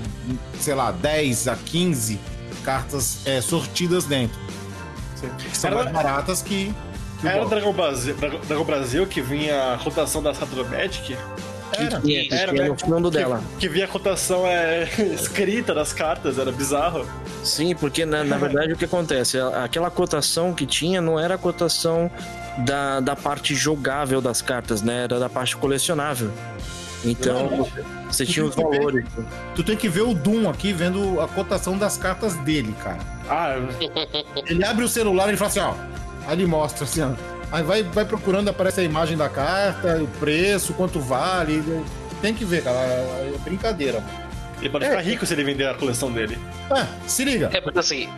sei lá, 10 a 15 cartas é, sortidas dentro. Que são Era- mais baratas que, que Era. Dragon Brasil, Dragon Brasil que vinha a rotação da Saturn Magic? Era. Que tinha, Era, tinha né? no fundo Que- dela. Que vinha a cotação é, escrita nas cartas, era bizarro. Sim, porque na, na verdade o que acontece? Aquela cotação que tinha não era a cotação da, da parte jogável das cartas, né? Era da parte colecionável. Então, você tinha os valores. Tu tem que ver o Doom aqui, vendo a cotação das cartas dele, cara. Ah, Ele abre o celular e ele fala assim, ó. Aí ele mostra assim, ó. Aí vai, vai procurando, aparece a imagem da carta, o preço, quanto vale. Tem que ver, cara. É brincadeira. mano. ele pode É. ficar rico se ele vender a coleção dele. Ah, se liga. É porque assim,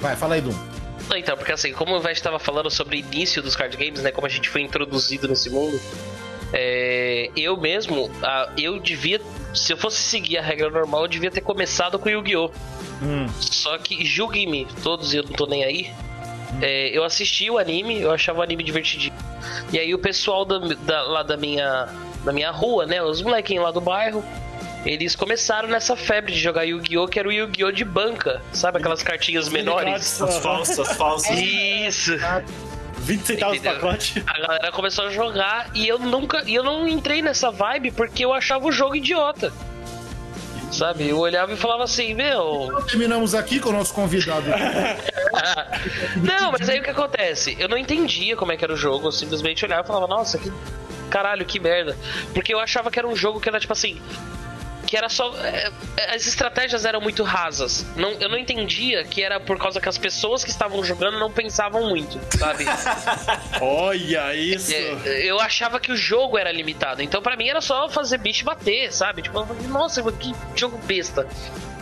Vai, fala aí. Não, Então, porque assim, como o Vest estava falando sobre o início dos card games, né? Como a gente foi introduzido nesse mundo, é, eu mesmo, eu devia, se eu fosse seguir a regra normal, eu devia ter começado com Yu-Gi-Oh! Só que, julguem-me, todos, eu não tô nem aí. É, eu assisti o anime, eu achava o anime divertidinho. E aí o pessoal da, da- lá da minha, da minha rua, né? Os molequinhos lá do bairro, eles começaram nessa febre de jogar Yu-Gi-Oh! que era o Yu-Gi-Oh! de banca. Sabe aquelas cartinhas menores? As falsas, falsas. Isso. 20 centavos o Entendeu? pacote. A galera começou a jogar e eu nunca. E eu não entrei nessa vibe porque eu achava o jogo idiota. Sabe? Eu olhava e falava assim, meu. Então, terminamos aqui com o nosso convidado. Não, mas aí o que acontece? Eu não entendia como é que era o jogo, eu simplesmente olhava e falava, nossa, que caralho, que merda. Porque eu achava que era um jogo que era tipo assim. Que era só. é, é, As estratégias eram muito rasas. Não, eu não entendia que era por causa que as pessoas que estavam jogando não pensavam muito, sabe? Olha isso. É, eu achava que o jogo era limitado. Então, pra mim, era só fazer bicho bater, sabe? Tipo, eu falei, nossa, que jogo besta.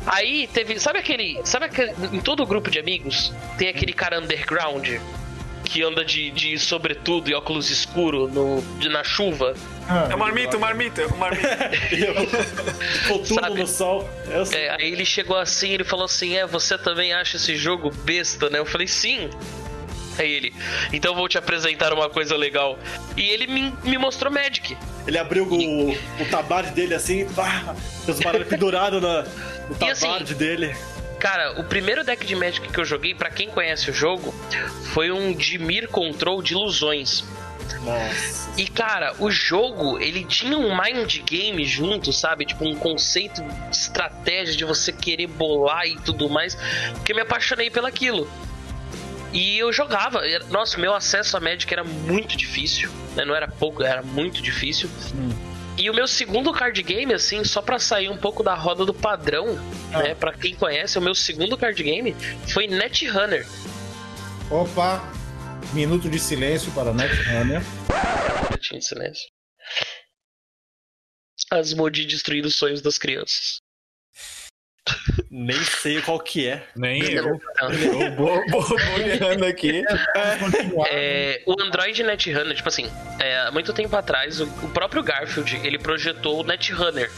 Aí teve. Sabe aquele. Sabe aquele. Em todo grupo de amigos, tem aquele cara underground que anda de, de sobretudo e óculos escuro no, de- na chuva. É o marmito, o marmito, o marmito. Sabe? no sol. É, aí ele chegou assim ele falou assim: É, você também acha esse jogo besta, né? Eu falei, sim. Aí ele, então eu vou te apresentar uma coisa legal. E ele me, me mostrou Magic. Ele abriu o, o tabard dele assim, pá, os baralhos pendurados na- no E assim, tabard dele. Cara, o primeiro deck de Magic que eu joguei, pra quem conhece o jogo, foi um Dimir Control de ilusões. Nossa. E cara, o jogo, ele tinha um mind game junto, sabe? Tipo, um conceito de estratégia de você querer bolar e tudo mais, que eu me apaixonei pelaquilo. E eu jogava. Nossa, meu acesso a Magic era muito difícil, né? Não era pouco, era muito difícil. E o meu segundo card game, assim, só pra sair um pouco da roda do padrão, né? Pra quem conhece, o meu segundo card game foi Netrunner. Opa, minuto de silêncio para Netrunner. Minutinho de silêncio. Asmodi destruindo os sonhos das crianças. Nem sei qual que é. Nem eu. Vou olhando aqui. É, o Android Netrunner, tipo assim, é, há muito tempo atrás, o, o próprio Garfield, ele projetou o Netrunner,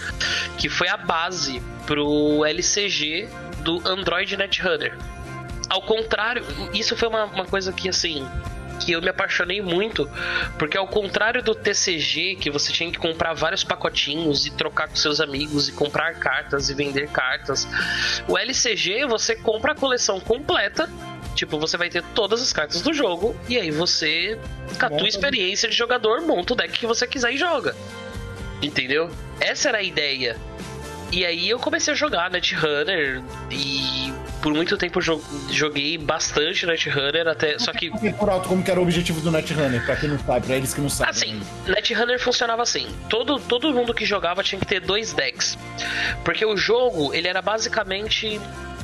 que foi a base pro LCG do Android Netrunner. Ao contrário, isso foi uma, uma coisa que assim que eu me apaixonei muito, porque ao contrário do TCG, que você tinha que comprar vários pacotinhos e trocar com seus amigos e comprar cartas e vender cartas, o LCG você compra a coleção completa. Tipo, você vai ter todas as cartas do jogo e aí você, com a tua experiência de jogador, monta o deck que você quiser e joga. Entendeu? Essa era a ideia. E aí eu comecei a jogar Netrunner e por muito tempo jo- joguei bastante Netrunner até só que Por alto, como que era o objetivo do Netrunner, pra quem não sabe, pra eles que não sabem. Assim, Netrunner funcionava assim. Todo, todo mundo que jogava tinha que ter dois decks. Porque o jogo, ele era basicamente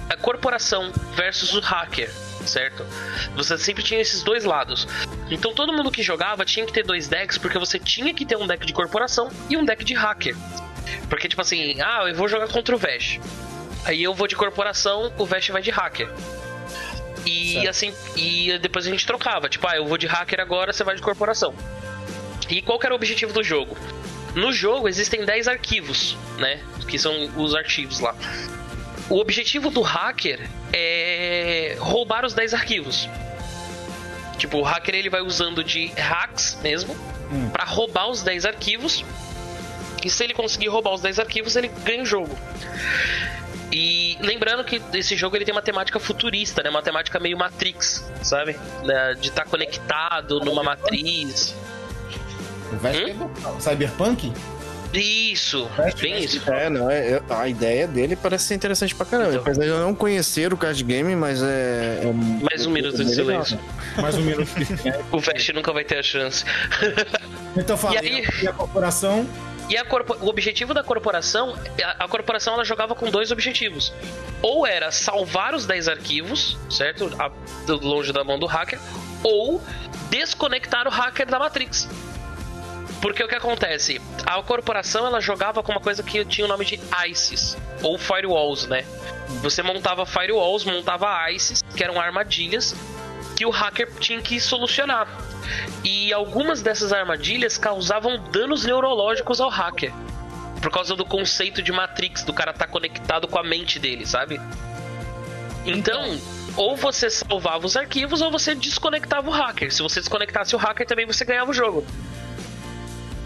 a corporação versus o hacker, certo? Você sempre tinha esses dois lados. Então todo mundo que jogava tinha que ter dois decks, porque você tinha que ter um deck de corporação e um deck de hacker. Porque, tipo assim, ah, eu vou jogar contra o Vesh. Aí eu vou de corporação, o Vesh vai de hacker. E assim, e depois a gente trocava. Tipo, ah, eu vou de hacker agora, você vai de corporação. E qual que era o objetivo do jogo? No jogo existem 10 arquivos, né? Que são os arquivos lá. O objetivo do hacker é roubar os 10 arquivos. Tipo, o hacker ele vai usando de hacks mesmo pra roubar os 10 arquivos. E se ele conseguir roubar os 10 arquivos, ele ganha o jogo. E lembrando que esse jogo ele tem uma temática futurista, né? Uma temática meio Matrix, sabe? Né, De estar conectado numa matriz. Hum? é Cyberpunk? Isso, bem isso. É, não, é, é- a ideia dele parece ser interessante pra caramba. Então. Apesar de eu não conhecer o card game, mas é. é Mais um minuto de é legal. silêncio. Mais um minuto. O Vest nunca vai ter a chance. Então fala, E aí? a, e a corporação? E o objetivo da corporação, a, corporação ela jogava com dois objetivos. Ou era salvar os 10 arquivos, certo? A- longe da mão do hacker, ou desconectar o hacker da Matrix. Porque o que acontece? A corporação ela jogava com uma coisa que tinha o nome de ICES, ou firewalls, né? Você montava firewalls, montava ICES, que eram armadilhas que o hacker tinha que solucionar. E algumas dessas armadilhas causavam danos neurológicos ao hacker. Por causa do conceito de Matrix, do cara estar conectado com a mente dele, sabe? Então, ou você salvava os arquivos ou você desconectava o hacker. Se você desconectasse o hacker, também você ganhava o jogo.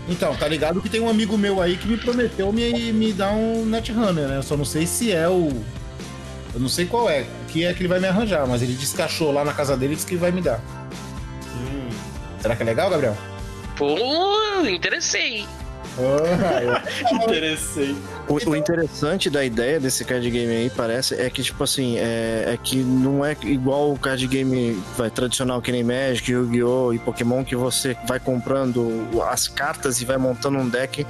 Então, tá ligado que tem um amigo meu aí que me prometeu me, me dar um Netrunner, né? Eu só não sei se é o. Eu não sei qual é, que é que ele vai me arranjar, mas ele descachou lá na casa dele e disse que vai me dar. Será que é legal, Gabriel? Pô, interessei. Ah, Interessei. O, o interessante da ideia desse card game aí, parece, é que, tipo assim, é, é que não é igual o card game vai, tradicional que nem Magic, Yu-Gi-Oh! e Pokémon, que você vai comprando as cartas e vai montando um deck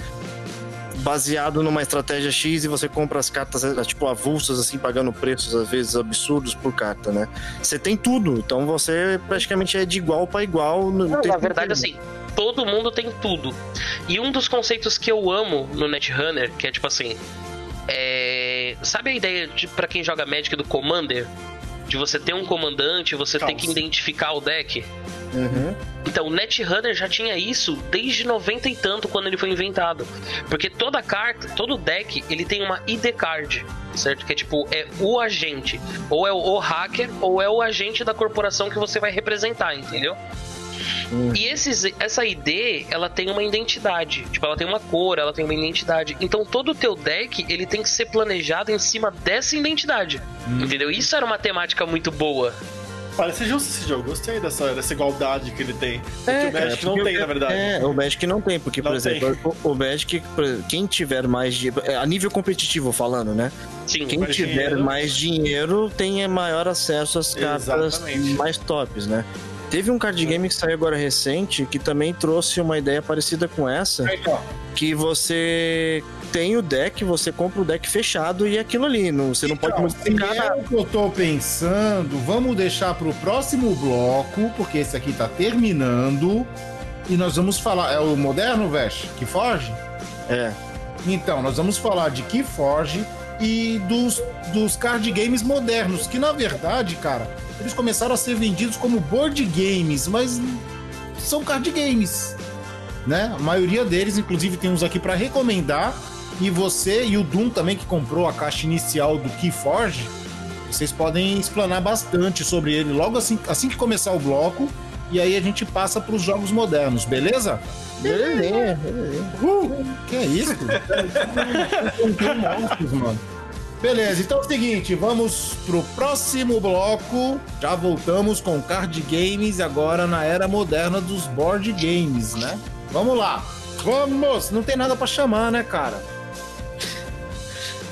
baseado numa estratégia X e você compra as cartas, é, tipo, avulsas, assim, pagando preços, às vezes, absurdos por carta, né? Você tem tudo, então você praticamente é de igual para igual. No, Não, tem- na verdade, assim, todo mundo tem tudo. E um dos conceitos que eu amo no Netrunner, que é tipo assim. É... Sabe a ideia de para quem joga Magic do Commander? De você ter um comandante, você ter que identificar o deck? Uhum. Então, o Netrunner já tinha isso desde 90 e tanto quando ele foi inventado. Porque toda carta, todo deck, ele tem uma ID card, certo? Que é tipo, é o agente. Ou é o hacker, ou é o agente da corporação que você vai representar, entendeu? E esses, essa ID, ela tem uma identidade. Tipo, ela tem uma cor, ela tem uma identidade. Então todo o teu deck, ele tem que ser planejado em cima dessa identidade. Entendeu? Isso era uma temática muito boa. Parece justo esse jogo. Gostei dessa, dessa igualdade que ele tem. É, que o Magic cara, não tem, na verdade. É, o Magic não tem, porque, por Não exemplo, o, o Magic, por quem tiver mais de. é, A nível competitivo falando, né? Sim, Quem tiver dinheiro. mais dinheiro tem maior acesso às cartas Exatamente. mais tops, né? Teve um card game que saiu agora recente que também trouxe uma ideia parecida com essa, que você tem o deck, você compra o deck fechado e é aquilo ali, não, você não pode Então, modificar é nada. o que eu tô pensando, vamos deixar pro próximo bloco, porque esse aqui tá terminando. E nós vamos falar. É o moderno, Vesh? Que foge? É. Então, nós vamos falar de Keyforge e dos, dos card games modernos, que na verdade, cara, eles começaram a ser vendidos como board games, mas são card games, né? A maioria deles, inclusive, tem uns aqui para recomendar. E você e o Doom também, que comprou a caixa inicial do Keyforge, Vocês podem explanar bastante sobre ele logo assim, assim que começar o bloco. E aí a gente passa para os jogos modernos, beleza? Beleza. Uh, que é isso? Monstros, mano. Beleza, então é o seguinte, vamos pro próximo bloco. Já voltamos com card games agora na era moderna dos board games, né? Vamos lá. Vamos! Não tem nada pra chamar, né, cara?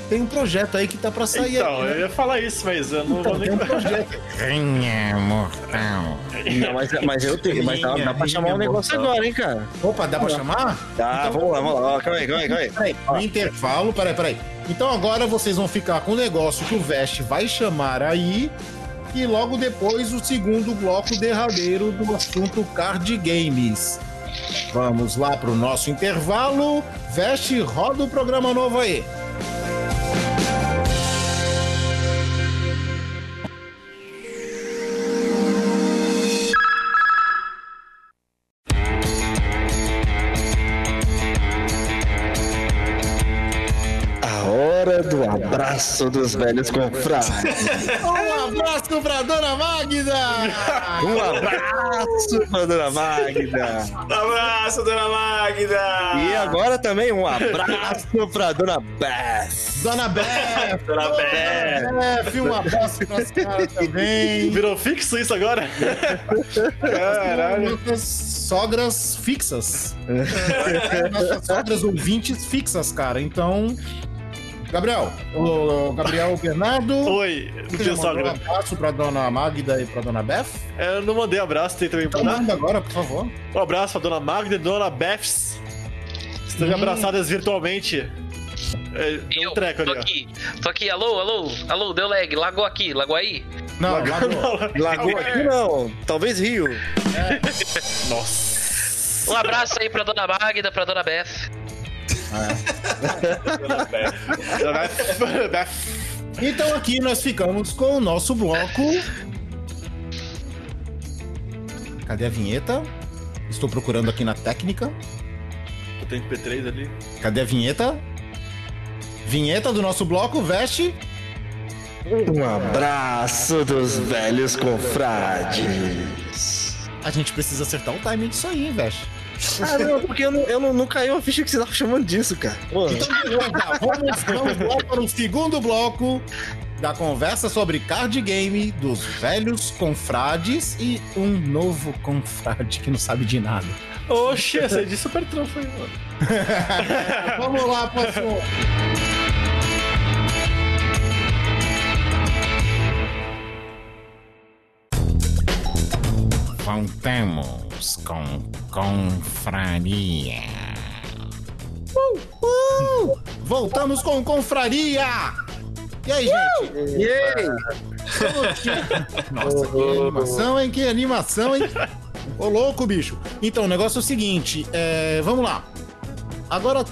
Tem um projeto aí que tá pra sair. Então, aqui, né? eu ia falar isso, mas eu não Então, vou tem nem. um projeto. Rainha Mortal. Não, mas, mas eu tenho, mas dá, dá pra chamar um negócio agora, hein, cara. Opa, dá pra chamar? Tá, vamos lá, vamos lá. Calma aí, calma aí, calma aí. Peraí, intervalo, peraí, peraí. Então agora vocês vão ficar com o negócio que o Vest vai chamar aí. E logo depois o segundo bloco derradeiro do assunto card games. Vamos lá pro nosso intervalo. Veste, roda o programa novo aí. Abraço dos velhos confrades. Um abraço pra dona Magda! Um abraço pra dona Magda. Abraço, dona Magda! E agora também um abraço pra dona Beth. Dona Beth! Dona Beth! Beth, um abraço pra senhora também. Virou fixo isso agora? Caralho. Sogras fixas. Nossas sogras ouvintes fixas, cara. Então. Gabriel, o Gabriel Bernardo. Oi, Você já mandou um abraço pra dona Magda e pra dona Beth? Eu não mandei abraço, tem também pra Então dar. manda agora, por favor. Um abraço pra dona Magda e dona Beths. Estejam Hum. abraçadas virtualmente. É, um Eu, treco tô ali, ó. aqui, tô aqui, alô, alô, alô, deu lag, lagou aqui, lagou aí? Não, Lagoa. Lagoa aqui não, talvez Rio. Nossa. Um abraço aí pra dona Magda, pra dona Beth. Beth. Então aqui nós ficamos com o nosso bloco. Cadê a vinheta? Estou procurando aqui na técnica. Eu tenho P3 ali. Cadê a vinheta? Vinheta do nosso bloco, veste. Um abraço dos velhos confrades. A gente precisa acertar o timing disso aí, hein, veste. Ah, não, porque eu não, eu não, não caiu a ficha que você tava chamando disso, cara. Pô, Então, vamos, vamos lá para o segundo bloco da conversa sobre card game dos velhos confrades e um novo confrade que não sabe de nada. Oxe, essa é de super trunfo aí, mano. Vamos lá, próximo. Voltamos com confraria. Uh, uh! Voltamos com confraria! E aí, gente? e aí? Nossa, que animação, hein? Que animação, hein? Ô, louco, bicho. Então, o negócio é o seguinte, é, vamos lá. Agora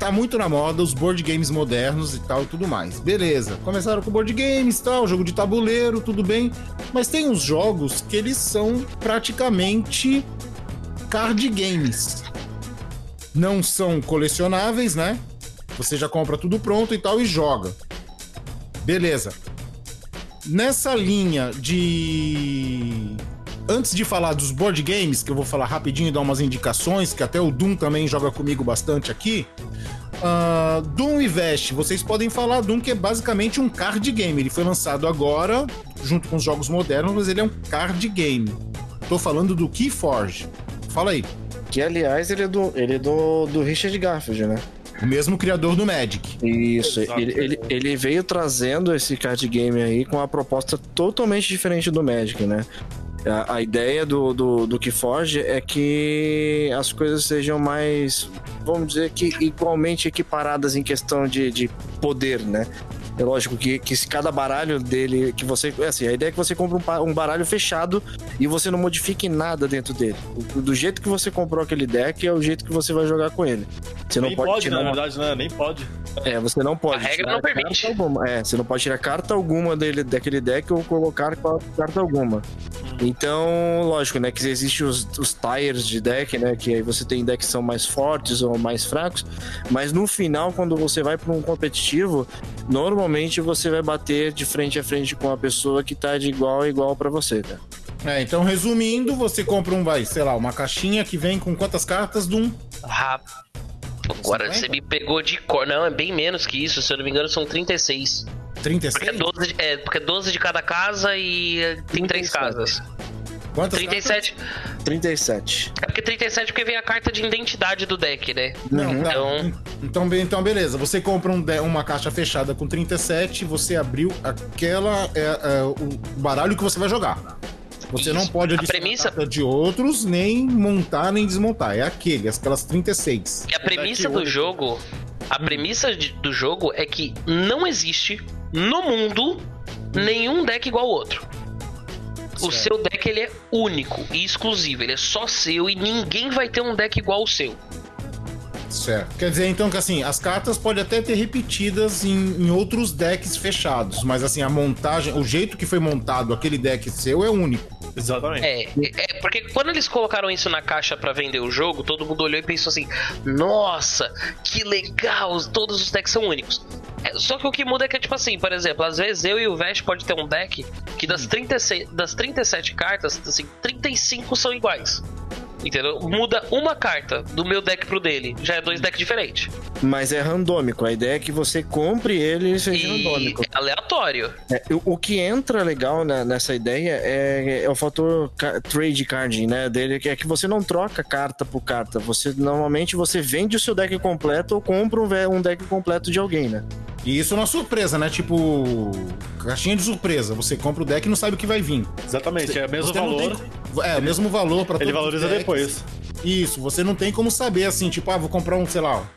tá muito na moda os board games modernos e tal e tudo mais. Beleza. Começaram com board games tal, jogo de tabuleiro, tudo bem. Mas tem uns jogos que eles são praticamente card games. Não são colecionáveis, né? Você já compra tudo pronto e tal e joga. Beleza. Nessa linha de. Antes de falar dos board games, que eu vou falar rapidinho e dar umas indicações, que até o Doom também joga comigo bastante aqui. Ah, Doom e Vest, vocês podem falar Doom, que é basicamente um card game. Ele foi lançado agora, junto com os jogos modernos, mas ele é um card game. Tô falando do Keyforge. Fala aí. Que aliás, ele é do, ele é do, do Richard Garfield, né? O mesmo criador do Magic. Isso, ele, ele, ele veio trazendo esse card game aí com uma proposta totalmente diferente do Magic, né? A, a ideia do, do, do Keyforge é que as coisas sejam mais, vamos dizer que igualmente equiparadas em questão de, de poder, né? É lógico que, que se cada baralho dele, que você. é Assim, a ideia é que você compra um, um baralho fechado e você não modifique nada dentro dele. O- Do jeito que você comprou aquele deck é o jeito que você vai jogar com ele. Você não Nem pode, pode, tirar na verdade, né? Nem pode. é, você não pode. A regra não permite. É, você não pode tirar carta alguma dele, daquele deck ou colocar ca- carta alguma. Então, lógico, né, que existe os, os tires de deck, né, que aí você tem decks que são mais fortes ou mais fracos, mas no final, quando você vai para um competitivo, normalmente você vai bater de frente a frente com a pessoa que tá de igual a igual para você, tá? É, então resumindo, você compra um, vai, sei lá, uma caixinha que vem com quantas cartas de um. Rap. Agora você me pegou de cor. Não, é bem menos que isso. Se eu não me engano, são 36. 36? Porque é 12 de, é, porque é 12 de cada casa e é, tem três casas. Quantas 37. 37. É porque 37 porque vem a carta de identidade do deck, né? Não, tá. Então, Então, então, beleza. Você compra um de- uma caixa fechada com 37, você abriu aquela. É, é, o baralho que você vai jogar. Você não Isso. pode A adicionar premissa- carta de outros, nem montar, nem desmontar. É aquele, aquelas 36. E a premissa do jogo. A premissa de- do jogo é que não existe no mundo nenhum deck igual ao outro. O seu deck ele é único e exclusivo, ele é só seu e ninguém vai ter um deck igual ao seu. Certo. Quer dizer, então, que assim, as cartas podem até ter repetidas em, em outros decks fechados, mas assim, a montagem, o jeito que foi montado aquele deck seu é único. Exatamente. É, é porque quando eles colocaram isso na caixa pra vender o jogo, todo mundo olhou e pensou assim: "Nossa, que legal, todos os decks são únicos". É, só que o que muda é que tipo assim, por exemplo, às vezes eu e o Vest pode ter um deck que das 36, das 37 cartas, assim, 35 são iguais. Entendeu? Muda uma carta do meu deck pro dele, já é dois decks diferentes. Mas é randômico. A ideia é que você compre ele e seja E randômico. é aleatório. É, o, o que entra legal na- nessa ideia é, é o fator ca- trade carding, né? Dele, que é que você não troca carta por carta. Você normalmente você vende o seu deck completo ou compra um, um deck completo de alguém, né? E isso não é surpresa, né? Tipo, caixinha de surpresa. Você compra o deck e não sabe o que vai vir. Exatamente, é o mesmo Você valor. tem- é, o mesmo valor para Ele valoriza depois. Isso, você não tem como saber assim, tipo, ah, vou comprar um, sei lá,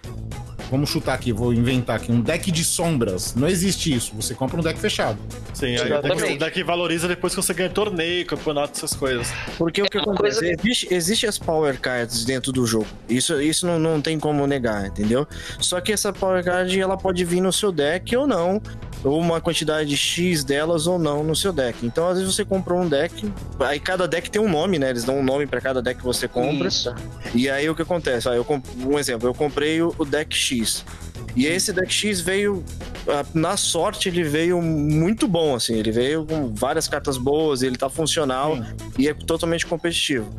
vamos chutar aqui, vou inventar aqui, um deck de sombras. Não existe isso. Você compra um deck fechado. Sim, aí o deck valoriza depois que você ganha torneio, campeonato, essas coisas. Porque o que É acontece? coisa Existe, existe as power cards dentro do jogo. Isso, isso não, não tem como negar, entendeu? Só que essa power card ela pode vir no seu deck ou não. Ou uma quantidade X delas ou não no seu deck. Então, às vezes, você comprou um deck. Aí cada deck tem um nome, né? Eles dão um nome pra cada deck que você compra. Isso. E aí o que acontece? Ah, eu comp... Um exemplo, eu comprei o deck X. E esse deck X veio. ah, Na sorte, ele veio muito bom, assim. Ele veio com várias cartas boas, ele tá funcional e é totalmente competitivo.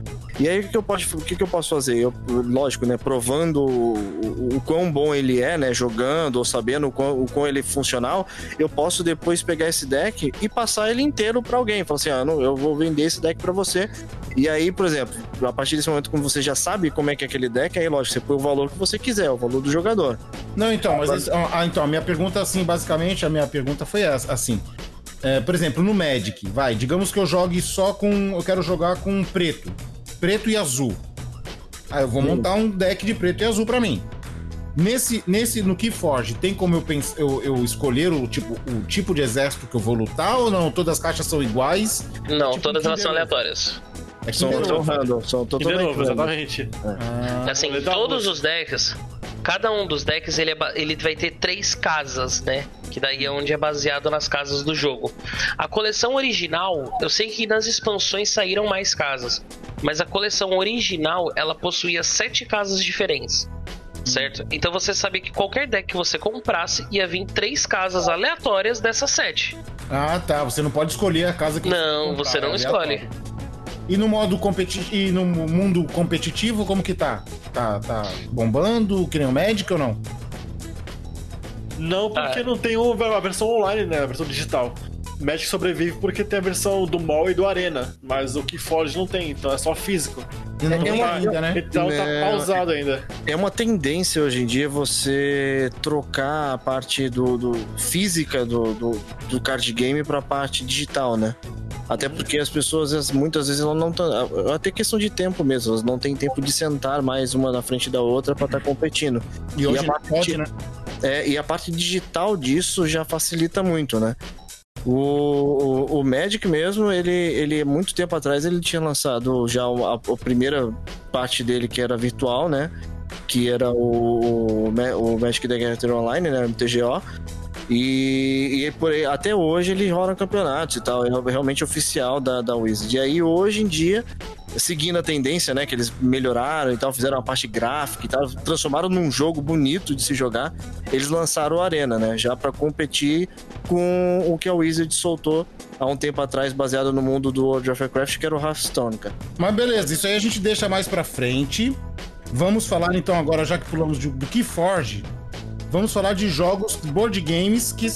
E aí o que eu posso, o que eu posso fazer? Eu, lógico, né? Provando o, o- o quão bom ele é, né? Jogando ou sabendo o quão, o quão ele é funcional, eu posso depois pegar esse deck e passar ele inteiro pra alguém. Falar assim, ah, não, eu vou vender esse deck pra você. E aí, por exemplo, a partir desse momento, como você já sabe como é que é aquele deck, aí, lógico, você põe o valor que você quiser, o valor do jogador. Não, então, mas esse- ah, então, a minha pergunta, assim, basicamente, a minha pergunta foi essa, assim. É, por exemplo, no Magic, vai, digamos que eu jogue só com. Eu quero jogar com preto. Preto e azul. Aí eu vou montar um deck de preto e azul pra mim. Nesse, nesse, no Keyforge, tem como eu, eu, eu escolher o tipo, o tipo de exército que eu vou lutar ou não? Todas as caixas são iguais? Não, Tipo todas elas são aleatórias. É São, são random, são E de totalmente random. exatamente. Ah, Assim, todos os decks, cada um dos decks ele, é ele vai ter três casas, né? Que daí é onde é baseado nas casas do jogo. A coleção original, eu sei que nas expansões saíram mais casas, mas a coleção original ela possuía sete casas diferentes. Certo? Então você sabia que qualquer deck que você comprasse ia vir três casas aleatórias dessas sete. Ah, tá. Você não pode escolher a casa que Não, comprar, você não é escolhe. E no modo competitivo e no mundo competitivo, como que tá? Tá, tá bombando, que nem o Magic ou não? Não, porque Ah. não tem a versão online, né? A versão digital. Magic sobrevive porque tem a versão do mall e do Arena, mas o que Forge não tem, então é só físico. E não É tem uma- ainda, né? Então tá É. pausado ainda. É uma tendência hoje em dia você trocar a parte do, do- física do, do, do card game para a parte digital, né? Até porque as pessoas, as- muitas vezes, elas não estão. Até questão de tempo mesmo, elas não têm tempo de sentar mais uma na frente da outra para estar competindo. E hoje a parte pode, de- né? É, e a parte digital disso já facilita muito, né? O, o, o Magic mesmo, ele, ele muito tempo atrás ele tinha lançado já a, a primeira parte dele que era virtual, né? Que era o, o, o Magic the Gathering Online, né? MTGO. E, e por até hoje ele rola campeonatos e tal, é realmente oficial da, da Wizard. E aí hoje em dia, seguindo a tendência, né, que eles melhoraram e tal, fizeram uma parte gráfica e tal, transformaram num jogo bonito de se jogar, eles lançaram o Arena, né, já para competir com o que a Wizard soltou há um tempo atrás, baseado no mundo do World of Warcraft, que era o Hearthstone, cara. Mas beleza, isso aí a gente deixa mais pra frente. Vamos falar então agora, já que pulamos de- do Keyforge, vamos falar de jogos, board games, que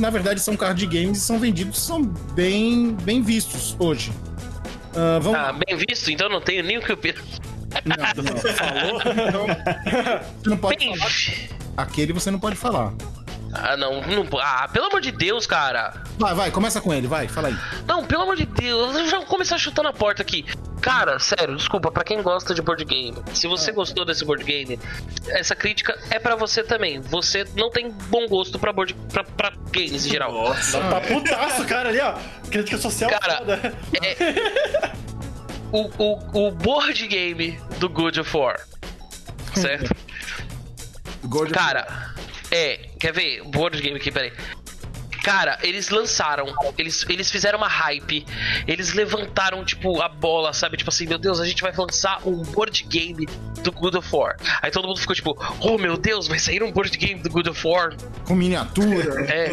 na verdade são card games e são vendidos, são bem, bem vistos hoje. Ah, vamos... Ah, bem visto, então não tenho nem o que eu penso. Não, não, falou? Então, você não pode Bem... falar. Aquele você não pode falar. Ah, não, não. Ah, pelo amor de Deus, cara. Vai, vai, começa com ele, vai, fala aí. Não, pelo amor de Deus, eu já vou começar chutando a porta aqui. Cara, sério, desculpa, pra quem gosta de board game, se você gostou desse board game, essa crítica é pra você também. Você não tem bom gosto pra, board, pra, pra games em geral. Nossa, tá putaço, cara, ali, ó. Crítica social Cara, foda. O, o, o board game do God of War, certo? God of- Cara, é, quer ver? Board game aqui, peraí. Cara, eles lançaram, eles, eles fizeram uma hype, eles levantaram, tipo, a bola, sabe? Tipo assim, meu Deus, a gente vai lançar um board game do God of War. Aí todo mundo ficou tipo, oh meu Deus, vai sair um board game do God of War. Com miniatura. É.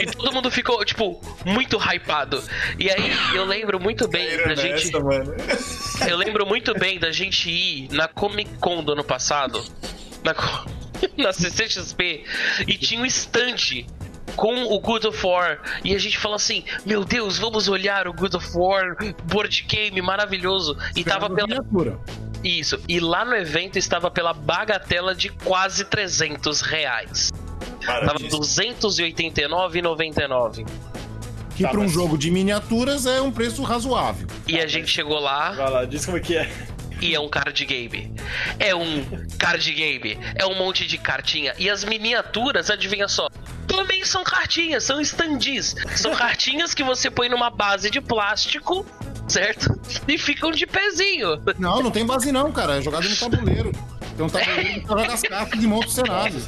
E todo mundo ficou, tipo, muito hypado. E aí eu lembro muito bem da Caíram gente. nessa, mano. Eu lembro muito bem da gente ir na Comic Con do ano passado, na, na CCXP, e tinha um stand com o God of War. E a gente falou assim: Meu Deus, vamos olhar o God of War board game maravilhoso. E tava pela. miniatura. Isso. E lá no evento estava pela bagatela de quase 300 reais. Tava Baratíssimo. 289,99. Que Tá, para um mas- jogo de miniaturas é um preço razoável. E a gente chegou lá. Vai lá, diz como é que é. E é um card game. É um card game. É um monte de cartinha. E as miniaturas, adivinha só? Também são cartinhas, são standees. São cartinhas que você põe numa base de plástico, certo? E ficam de pezinho. Não, não tem base não, cara. É jogado no tabuleiro. Tem um tabuleiro pra jogar as cartas e monta o cenário.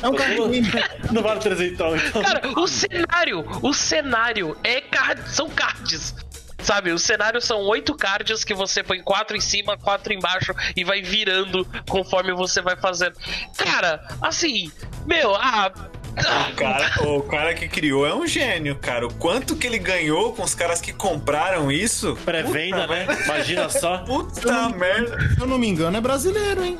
É um card game. Não vale trezentão, então. Cara, o cenário, o cenário é card, são cards. Sabe, o cenário são oito cards que você põe quatro em cima, quatro embaixo e vai virando conforme você vai fazendo. Cara, assim, meu, ah. O cara, o cara que criou é um gênio, cara. O quanto que ele ganhou com os caras que compraram isso? Pré-venda, né? Puta só. Puta merda. Se eu não me engano, é brasileiro, hein?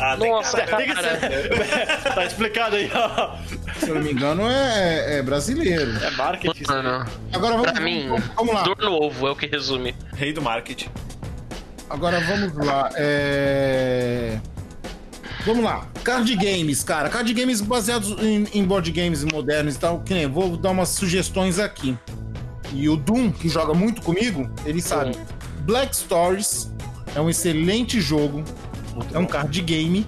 Ah, tem Nossa, cara- Tem que ser. tá explicado aí, ó. Se eu não me engano, é, é brasileiro. É marketing. Mano, Agora vamos, pra mim, vamos, vamos lá. dor no ovo é o que resume. Rei do marketing. Agora vamos lá. É... Vamos lá. Card games, cara. Card games baseados em, em board games modernos e tal. Que nem, vou dar umas sugestões aqui. E o Doom, que joga muito comigo, ele sabe. Black Stories é um excelente jogo. É um card game.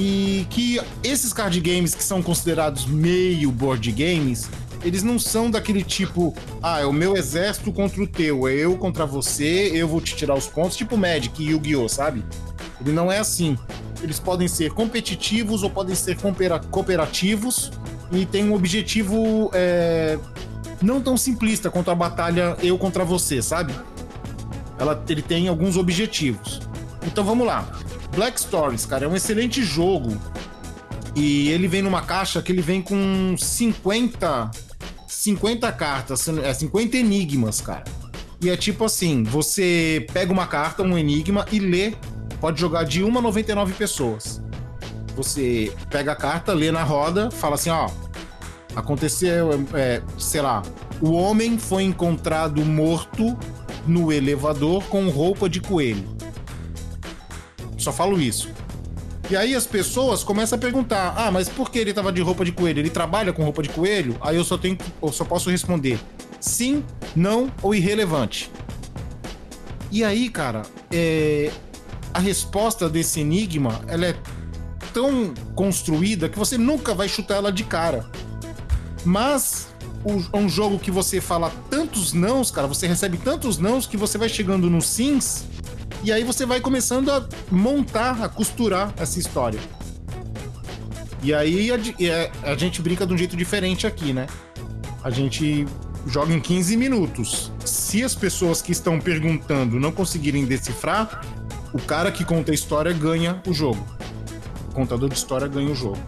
E que esses card games que são considerados meio board games, eles não são daquele tipo, ah, é o meu exército contra o teu, é eu contra você, eu vou te tirar os pontos, tipo Magic e Yu-Gi-Oh, sabe? Ele não é assim. Eles podem ser competitivos ou podem ser coopera- cooperativos e tem um objetivo é, não tão simplista quanto a batalha eu contra você, sabe? Ela, ele tem alguns objetivos. Então vamos lá. Black Stories, cara, é um excelente jogo. E ele vem numa caixa que ele vem com 50 50 cartas, é 50 enigmas, cara. E é tipo assim, você pega uma carta, um enigma e lê, pode jogar de 1 a 99 pessoas. Você pega a carta, lê na roda, fala assim, ó, aconteceu, é, sei lá, o homem foi encontrado morto no elevador com roupa de coelho. Só falo isso. E aí as pessoas começam a perguntar: "Ah, mas por que ele tava de roupa de coelho? Ele trabalha com roupa de coelho?" Aí eu só tenho eu só posso responder: sim, não ou irrelevante. E aí, cara, é, a resposta desse enigma, ela é tão construída que você nunca vai chutar ela de cara. Mas é um jogo que você fala tantos nãos, cara, você recebe tantos nãos que você vai chegando nos sims e aí você vai começando a montar, a costurar essa história. E aí a, é- a gente brinca de um jeito diferente aqui, né? A gente joga em 15 minutos. Se as pessoas que estão perguntando não conseguirem decifrar, o cara que conta a história ganha o jogo. O contador de história ganha o jogo.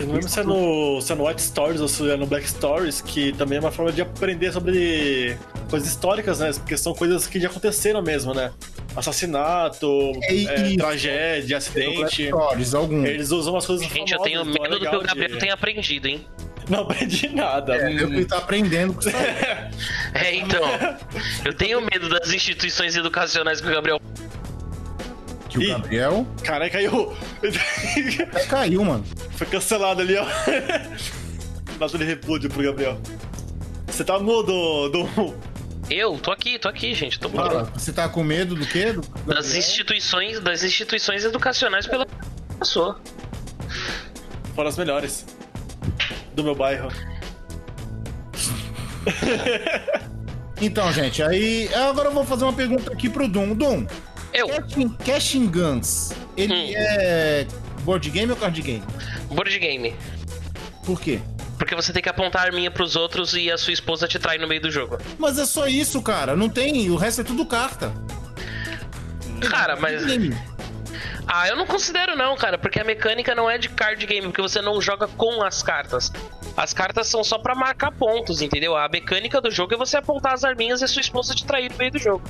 Eu não lembro se é, no, se é no White Stories ou se é no Black Stories, que também é uma forma de aprender sobre coisas históricas, né? Porque são coisas que já aconteceram mesmo, né? Assassinato, É, é, tragédia, acidente. Stories, algum. Eles usam umas coisas Gente, eu tenho medo do que o Gabriel de- tenha aprendido, hein? Não aprendi nada. É, eu que tá aprendendo com isso aí. É, então. Eu tenho medo das instituições educacionais que o Gabriel. Que o Ih. Gabriel Caralho, caiu. caiu, mano. Foi cancelado ali, ó. Nota de repúdio pro Gabriel. Você tá mudo, do. Eu? Tô aqui, tô aqui, gente. Tô Fala, você tá com medo do quê? Do- das instituições, das instituições educacionais pela pessoa. Foram as melhores. Do meu bairro. Então, gente, aí agora eu vou fazer uma pergunta aqui pro Dum. Dum, Eu, Cashin, Cashin Guns, ele Hum. é board game ou card game? board game. Por quê? Porque você tem que apontar a arminha pros outros e a sua esposa te trai no meio do jogo. Mas é só isso, cara. Não tem. O resto é tudo carta. Cara, mas. Game. Ah, eu não considero não, cara, porque a mecânica não é de card game, porque você não joga com as cartas. As cartas são só pra marcar pontos, entendeu? A mecânica do jogo é você apontar as arminhas e a sua esposa te trair no meio do jogo.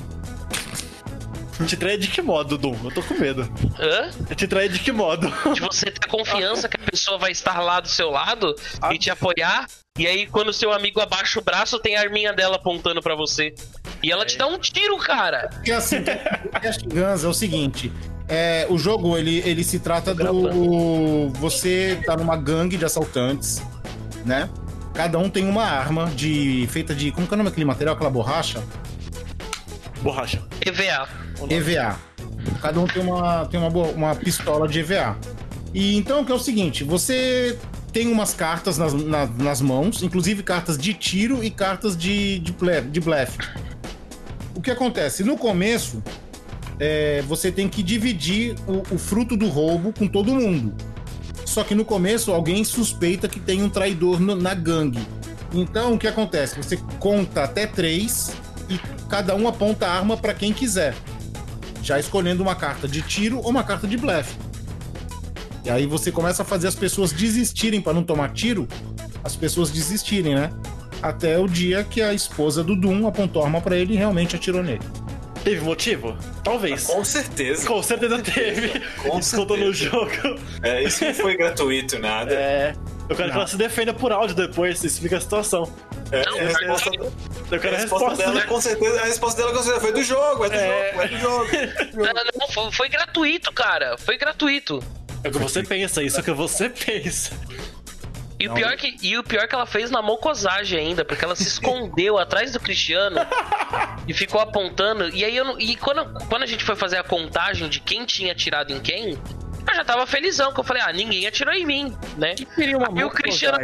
Te trair de que modo, Dum? Eu tô com medo. Hã? Te trair de que modo? De você ter confiança que a pessoa vai estar lá do seu lado e te apoiar. E aí, quando seu amigo abaixa o braço, tem a arminha dela apontando pra você. E ela te dá um tiro, cara. Porque assim, Guns é o seguinte. É, o jogo, ele, ele se trata do... Você tá numa gangue de assaltantes, né? Cada um tem uma arma de feita de... Como que é o nome daquele material? Aquela borracha? Borracha. EVA. EVA. Cada um tem uma, tem uma, bo- uma pistola de EVA. E então, que é o seguinte, você tem umas cartas nas, na- nas mãos, inclusive cartas de tiro e cartas de, de, ble- de blefe. O que acontece? No começo, é, você tem que dividir o, o fruto do roubo com todo mundo. Só que no começo, alguém suspeita que tem um traidor no- na gangue. Então, o que acontece? Você conta até três e cada um aponta a arma para quem quiser já escolhendo uma carta de tiro ou uma carta de blefe. E aí você começa a fazer as pessoas desistirem para não tomar tiro, as pessoas desistirem, né? Até o dia que a esposa do Doom apontou a arma para ele e realmente atirou nele. Teve motivo? Talvez. Com certeza. Com certeza teve. Com contou no jogo. É, isso não foi gratuito, nada. É. Eu quero que ela se defenda por áudio depois, explica a situação. É, Não, a resposta, Eu quero a a resposta resposta. dela, com certeza, a resposta dela com certeza foi do jogo, é do É. jogo, é do jogo. Não, não, foi, foi gratuito, cara. Foi gratuito. É o que você pensa, isso é o que você pensa. E o, pior que, e o pior que ela fez na mocosagem ainda, porque ela se escondeu atrás do Cristiano e ficou apontando. E aí eu não- E quando, quando a gente foi fazer a contagem de quem tinha atirado em quem, eu já tava felizão, que eu falei, ah, ninguém atirou em mim, né? que seria uma E o Cristiano.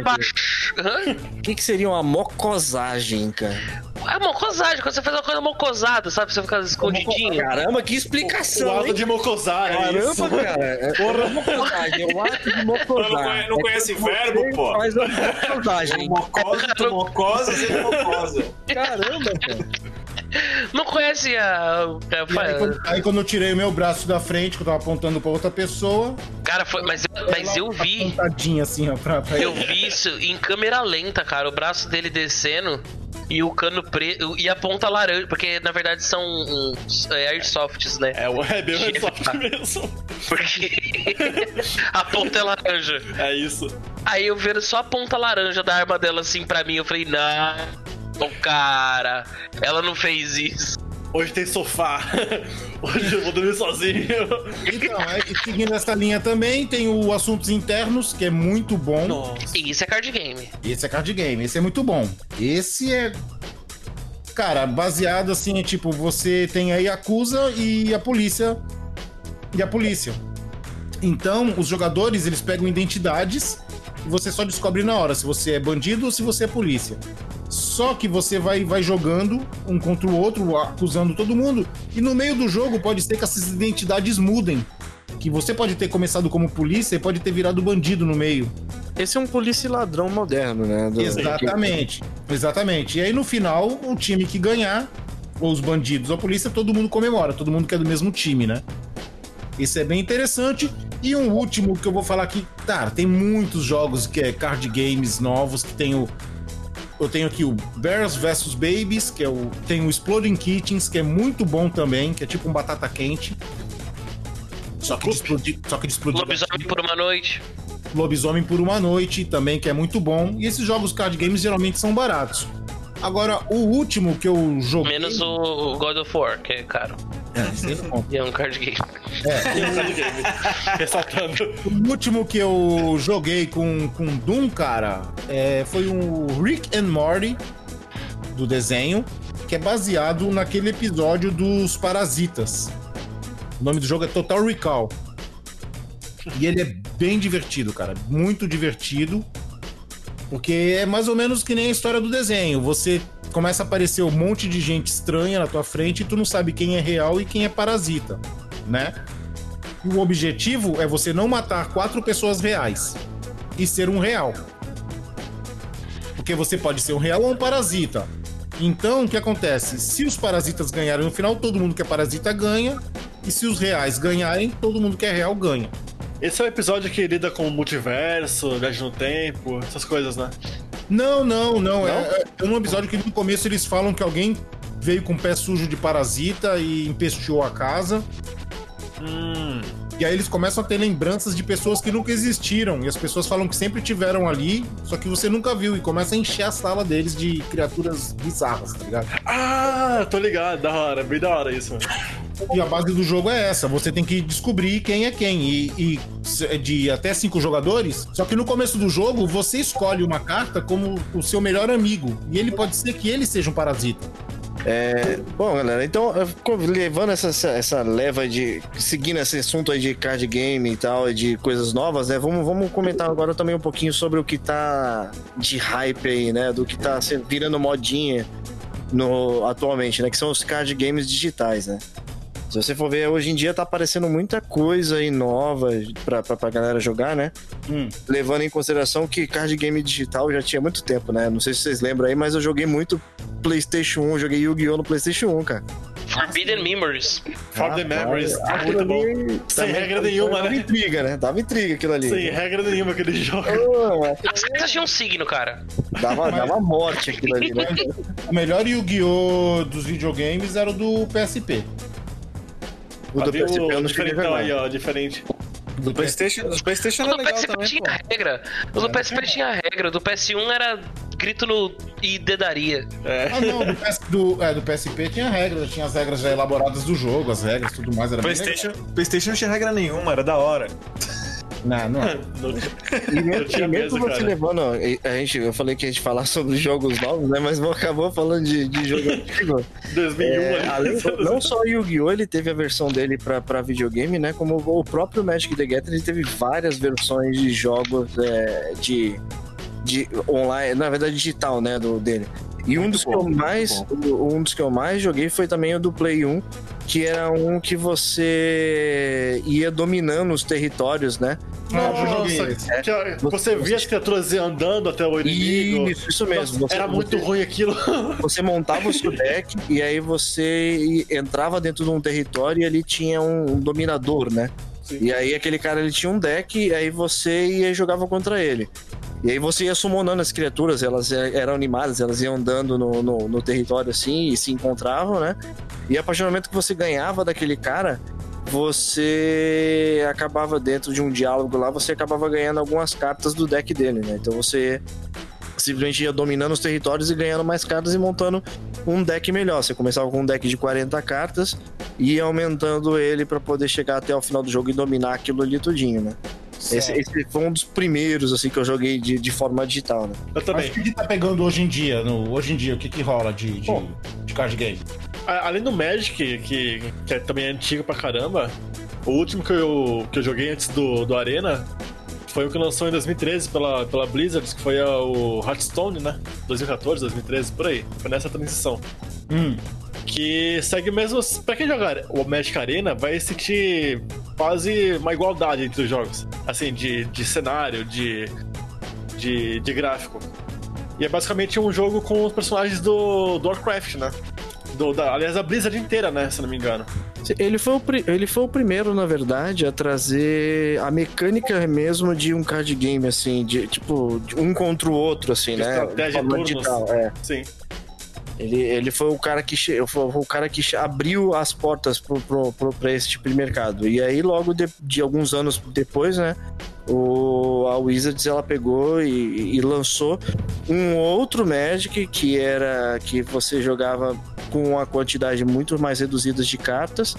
Hã? O que, que seria uma mocosagem, cara? É mocosagem, quando você faz uma coisa mocosada, sabe? Você fica escondidinho. Caramba, que O explicação, ato hein? de mocosar, é isso. Caramba, cara. É, é mocosagem, é o ato de mocosar. Não conhe- não É conhece quando verbo, pô? Faz a mocosagem. Mocosa, tu mocosa, você mocosa. Caramba, cara. Não conhece a. a- aí, quando, aí quando eu tirei o meu braço da frente, que eu tava apontando pra outra pessoa, Cara, foi. Mas, mas eu vi. assim, ó, pra, pra Eu vi isso em câmera lenta, cara. O braço dele descendo e o cano preto. E a ponta laranja, porque na verdade são uns é, airsofts, né? É, o é bem Chefe, soft tá. mesmo. Porque a ponta é laranja. É isso. Aí eu vendo só a ponta laranja da arma dela assim pra mim, eu falei, não, cara, ela não fez isso. Hoje tem sofá. Hoje eu vou dormir sozinho. Então, aí, seguindo essa linha também, tem o Assuntos Internos, que é muito bom. Nossa. E isso é card game. Esse é card game, esse é muito bom. Esse é. Cara, baseado assim, tipo, você tem a Yakuza e a polícia. E a polícia. Então, os jogadores, eles pegam identidades e você só descobre na hora se você é bandido ou se você é polícia. Só que você vai, vai jogando um contra o outro, acusando todo mundo, e no meio do jogo pode ser que essas identidades mudem. Que você pode ter começado como polícia e pode ter virado bandido no meio. Esse é um polícia ladrão moderno, né? Do- Exatamente. Exatamente. E aí no final, o time que ganhar, ou os bandidos ou a polícia, todo mundo comemora, todo mundo que é do mesmo time, né? Isso é bem interessante. E um último que eu vou falar aqui, cara, tem muitos jogos que é card games novos que tem o eu tenho aqui o Bears vs Babies, que é o tem o Exploding Kittens, que é muito bom também, que é tipo um batata quente. Só que de explodir, só que de explodir Lobisomem por uma noite. Lobisomem por uma noite também, que é muito bom. E esses jogos card games geralmente são baratos. Agora, o último que eu joguei. Menos o God of War, que é caro. É, esse aí é bom. E é um card game. Ressaltando. O último que eu joguei com, com Doom, cara, é, foi um Rick and Morty do desenho, que é baseado naquele episódio dos Parasitas. O nome do jogo é Total Recall. E ele é bem divertido, cara. Muito divertido. Porque é mais ou menos que nem a história do desenho. Você começa a aparecer um monte de gente estranha na tua frente e tu não sabe quem é real e quem é parasita, né? E o objetivo é você não matar quatro pessoas reais e ser um real. Porque você pode ser um real ou um parasita. Então, o que acontece? Se os parasitas ganharem no final, todo mundo que é parasita ganha. E se os reais ganharem, todo mundo que é real ganha. Esse é o episódio que lida com o multiverso, viagem no tempo, essas coisas, né? Não, não, não. É, é um episódio que no começo eles falam que alguém veio com o pé sujo de parasita e empesteou a casa. Hum. E aí eles começam a ter lembranças de pessoas que nunca existiram. E as pessoas falam que sempre tiveram ali, só que você nunca viu. E começa a encher a sala deles de criaturas bizarras, tá ligado? Ah, tô ligado, da hora, bem da hora isso. E a base do jogo é essa: você tem que descobrir quem é quem. E, e de até cinco jogadores. Só que no começo do jogo, você escolhe uma carta como o seu melhor amigo. E ele pode ser que ele seja um parasita. É, bom, galera, então, levando essa, essa, leva de. seguindo esse assunto aí de card game e tal, de coisas novas, né? Vamos, vamos comentar agora também um pouquinho sobre o que tá de hype aí, né? Do que tá virando modinha no, atualmente, né? Que são os card games digitais, né? Se você for ver, hoje em dia tá aparecendo muita coisa aí nova pra, pra, pra galera jogar, né? Hum. Levando em consideração que card game digital já tinha muito tempo, né? Não sei se vocês lembram aí, mas eu joguei muito PlayStation 1, joguei Yu-Gi-Oh! no PlayStation 1, cara. Forbidden Memories. For the Memories, Aquilo muito bom. ali Sem regra nenhuma, Dava né? intriga, né? Dava intriga aquilo ali. Sem regra nenhuma aquele jogo. Ah, As cartas tinham um signo, cara. dava, dava morte aquilo ali, né? O melhor Yu-Gi-Oh! dos videogames era o do PSP. O do PSP eu o não cheguei a aí, ó, diferente. Do PlayStation, do PlayStation O era do legal PSP também, tinha pô. regra. O do PSP tinha regra. Do PS1 era grito no e dedaria. É. Ah, não, do, PS, do, é, do PSP tinha regras, tinha as regras já elaboradas do jogo, as regras tudo mais. Era PlayStation, PlayStation não tinha regra nenhuma, era da hora. Não, não. E mesmo, Eu tinha e mesmo você cara. levando, a gente, eu falei que a gente falar sobre jogos novos, né? Mas acabou falando de, de jogo antigo. 2001 É, além não só o Yu-Gi-Oh! ele teve a versão dele pra, pra videogame, né? Como o próprio Magic the Gathering ele teve várias versões de jogos é, de, de online, na verdade digital, né? Do, dele. E um dos, bom, que eu mais, um dos que eu mais joguei foi também o do Play 1, que era um que você ia dominando os territórios, né? Ah, Nossa, esse. que- é, você via as criaturas andando até o inimigo. Isso, isso mesmo. Nossa, Você- era muito você- ruim aquilo. Você montava o seu deck e aí você entrava dentro de um território e ali tinha um, um dominador, né? E aí aquele cara ele tinha um deck e aí você ia e jogava contra ele. E aí você ia summonando as criaturas, elas eram animadas, elas iam andando no, no, no território assim e se encontravam, né? E a partir do momento que você ganhava daquele cara, você acabava dentro de um diálogo lá, você acabava ganhando algumas cartas do deck dele, né? Então você simplesmente ia dominando os territórios e ganhando mais cartas e montando um deck melhor. Você começava com um deck de 40 cartas e ia aumentando ele pra poder chegar até o final do jogo e dominar aquilo ali tudinho, né? Esse, esse foi um dos primeiros assim que eu joguei de, de forma digital, né? Eu Mas também. o que, que tá pegando hoje em dia? No, hoje em dia, o que, que rola de, de, Bom. de card game? A- Além do Magic, que, que é também antigo pra caramba, o último que eu, que eu joguei antes do, do Arena foi o que lançou em 2013 pela, pela Blizzard, que foi a- o Hearthstone, né? 2014, 2013, por aí. Foi nessa transição. Hum. Que segue mesmo. Pra quem jogar o Magic Arena, vai sentir quase uma igualdade entre os jogos. Assim, de, de cenário, de, de, de gráfico. E é basicamente um jogo com os personagens do, do Warcraft, né? Do, da, aliás, a Blizzard inteira, né? Se não me engano. Ele foi, o, ele foi o primeiro, na verdade, a trazer a mecânica mesmo de um card game, assim, de tipo, de um contra o outro, assim, De né? estratégia De turnos. digital, é. Sim. Ele, ele foi o cara que foi o cara que abriu as portas pra esse tipo de mercado. E aí, logo de, de alguns anos depois, né? O, a Wizards ela pegou e, e lançou um outro Magic que era que você jogava com uma quantidade muito mais reduzida de cartas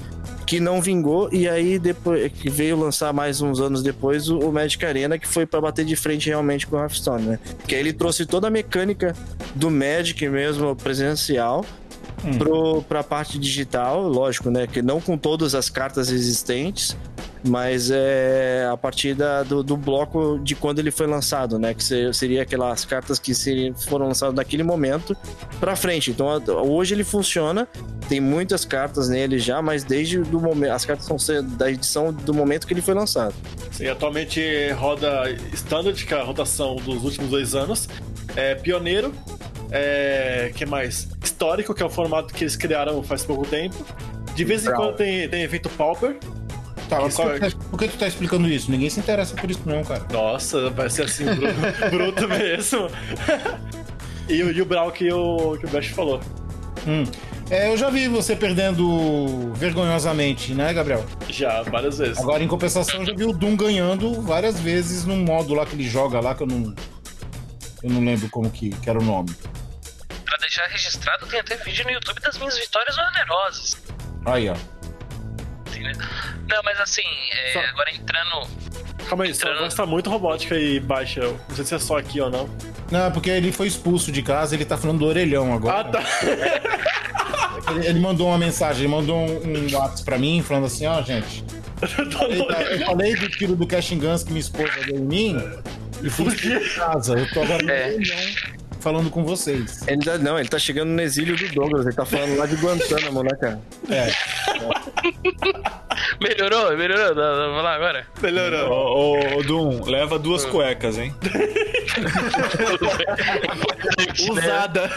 que não vingou e aí depois que veio lançar mais uns anos depois o, o Magic Arena que foi pra bater de frente realmente com o Hearthstone, né? Que aí ele trouxe toda a mecânica do Magic mesmo presencial pro, pra parte digital, lógico, né? Que não com todas as cartas existentes, mas é a partir da- do, do bloco de quando ele foi lançado, né? Que se- seria aquelas cartas que foram lançadas naquele momento pra frente. Então hoje ele funciona, tem muitas cartas nele já, mas desde do momento as cartas são da edição do momento que ele foi lançado. Sim, atualmente roda Standard, que é a rotação dos últimos dois anos. É Pioneiro. É. que mais? Histórico, que é o formato que eles criaram faz pouco tempo. De vez em quando tem, tem evento Pauper. Tá, mas Que por, que, por que tu tá explicando isso? Ninguém se interessa por isso, não, cara. Nossa, vai ser assim, bruto, bruto mesmo. e, o- e o Brawl que o, que o Bash falou. Hum. É, eu já vi você perdendo vergonhosamente, né, Gabriel? Já, várias vezes. Agora, em compensação, eu já vi o Doom ganhando várias vezes num modo lá que ele joga lá, que eu não. Eu não lembro como que, que era o nome. Pra deixar registrado, tem até vídeo no YouTube das minhas vitórias onerosas. Aí, ó. entendeu? Não, mas assim, é, Só- agora entrando. Calma aí, sua voz tá muito robótica e baixa. Eu Não sei se é só aqui ou não. Não, porque ele foi expulso de casa, ele tá falando do orelhão agora. Ah, tá. Ele, ele mandou uma mensagem, ele mandou um, um WhatsApp pra mim, falando assim, ó, gente. ele tá- eu falei do tiro do Cash Guns que minha esposa deu em mim e fui expulso de casa. Eu tô agora no É. orelhão falando com vocês. Ele tá- não, ele tá chegando no exílio do Douglas, ele tá falando lá de Guantánamo, né, cara? É. Melhorou, melhorou. Vamos lá agora. Melhorou. Ô, ô, ô, Dum, leva duas cuecas, hein? Usada.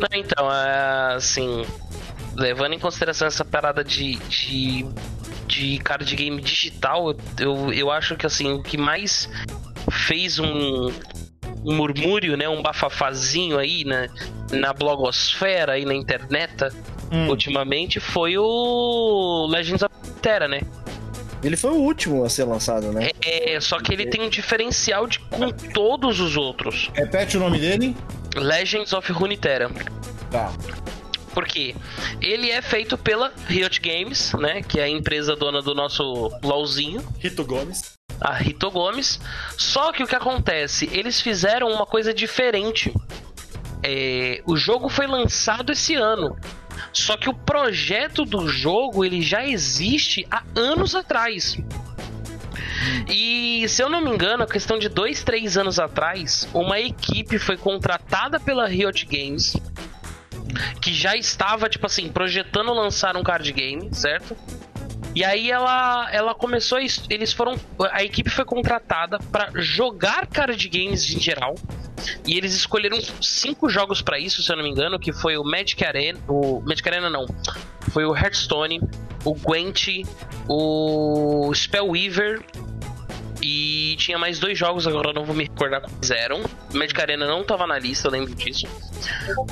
Não, então, é, assim, levando em consideração essa parada de, de, de card game digital, eu, eu, eu acho que assim, o que mais fez um, um murmúrio, né, um bafafazinho aí na, na blogosfera e na internet Hum. ultimamente foi o Legends of Terra, né? Ele foi o último a ser lançado, né? É, só que ele tem um diferencial de com todos os outros. Repete o nome dele? Legends of Runeterra. Tá. Porque ele é feito pela Riot Games, né? Que é a empresa dona do nosso LOLzinho, Rito Gomes. A Rito Gomes. Só que o que acontece? Eles fizeram uma coisa diferente. É, o jogo foi lançado esse ano. Só que o projeto do jogo ele já existe há anos atrás. E se eu não me engano, a questão de dois, três anos atrás, uma equipe foi contratada pela Riot Games que já estava, tipo assim, projetando lançar um card game, certo? E aí ela, ela começou a, es- eles foram a equipe foi contratada para jogar card games em geral. E eles escolheram cinco jogos para isso, se eu não me engano, que foi o Magic Arena, o Magic Arena não. Foi o Hearthstone, o Gwent, o Spellweaver e tinha mais dois jogos, agora não vou me recordar quais eram. Magic Arena não tava na lista, eu lembro disso.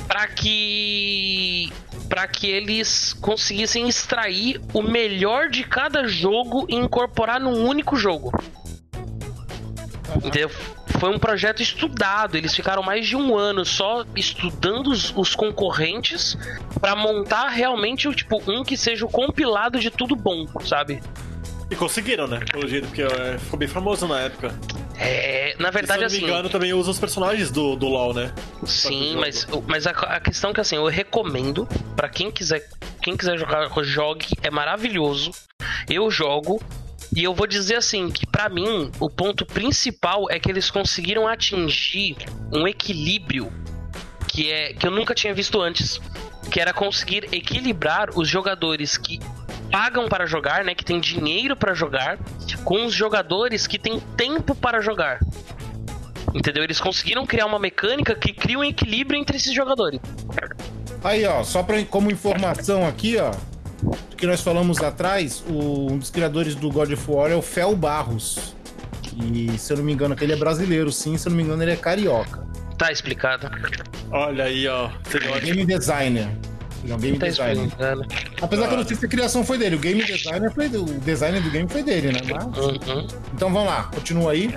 Pra que para que eles conseguissem extrair o melhor de cada jogo e incorporar num único jogo. Entendeu? Foi um projeto estudado. Eles ficaram mais de um ano só estudando os, os concorrentes pra montar realmente o tipo um que seja o compilado de tudo bom, sabe? E conseguiram, né? Pelo jeito, porque é, ficou bem famoso na época. É, na E, verdade se eu não assim. me engano, também usa os personagens do, do LoL, né? Sim, mas, mas a, a questão é que assim, eu recomendo pra quem quiser, quem quiser jogar, jogue, é maravilhoso. Eu jogo e eu vou dizer assim que pra mim o ponto principal é que eles conseguiram atingir um equilíbrio que é que eu nunca tinha visto antes, que era conseguir equilibrar os jogadores que pagam para jogar, né, que tem dinheiro para jogar, com os jogadores que têm tempo para jogar. Entendeu? Eles conseguiram criar uma mecânica que cria um equilíbrio entre esses jogadores. Aí, ó, só pra, como informação aqui, ó, do que nós falamos atrás, o- um dos criadores do God of War é o Fel Barros. E se eu não me engano, ele é brasileiro, sim, se eu não me engano, ele é carioca. Tá explicado. Olha aí, ó. É um game designer. Ele é um game Tá designer. Apesar que eu não sei se a criação foi dele, o game designer foi o designer do game foi dele, né? Mas- Uhum. Então vamos lá, continua aí.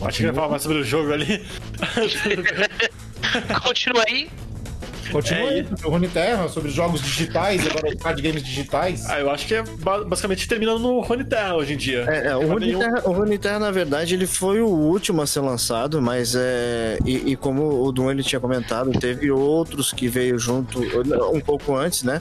Acho que vai falar mais sobre o jogo ali. Continua aí. Continua É aí, sobre o Runeterra, sobre os jogos digitais, agora os card games digitais. Ah, eu acho que é ba- basicamente terminando no Rony Terra hoje em dia. É, é, o Não tem nenhum- Runeterra, o Runeterra, na verdade, ele foi o último a ser lançado, mas é. E, e como o Duan ele tinha comentado, teve outros que veio junto um pouco antes, né?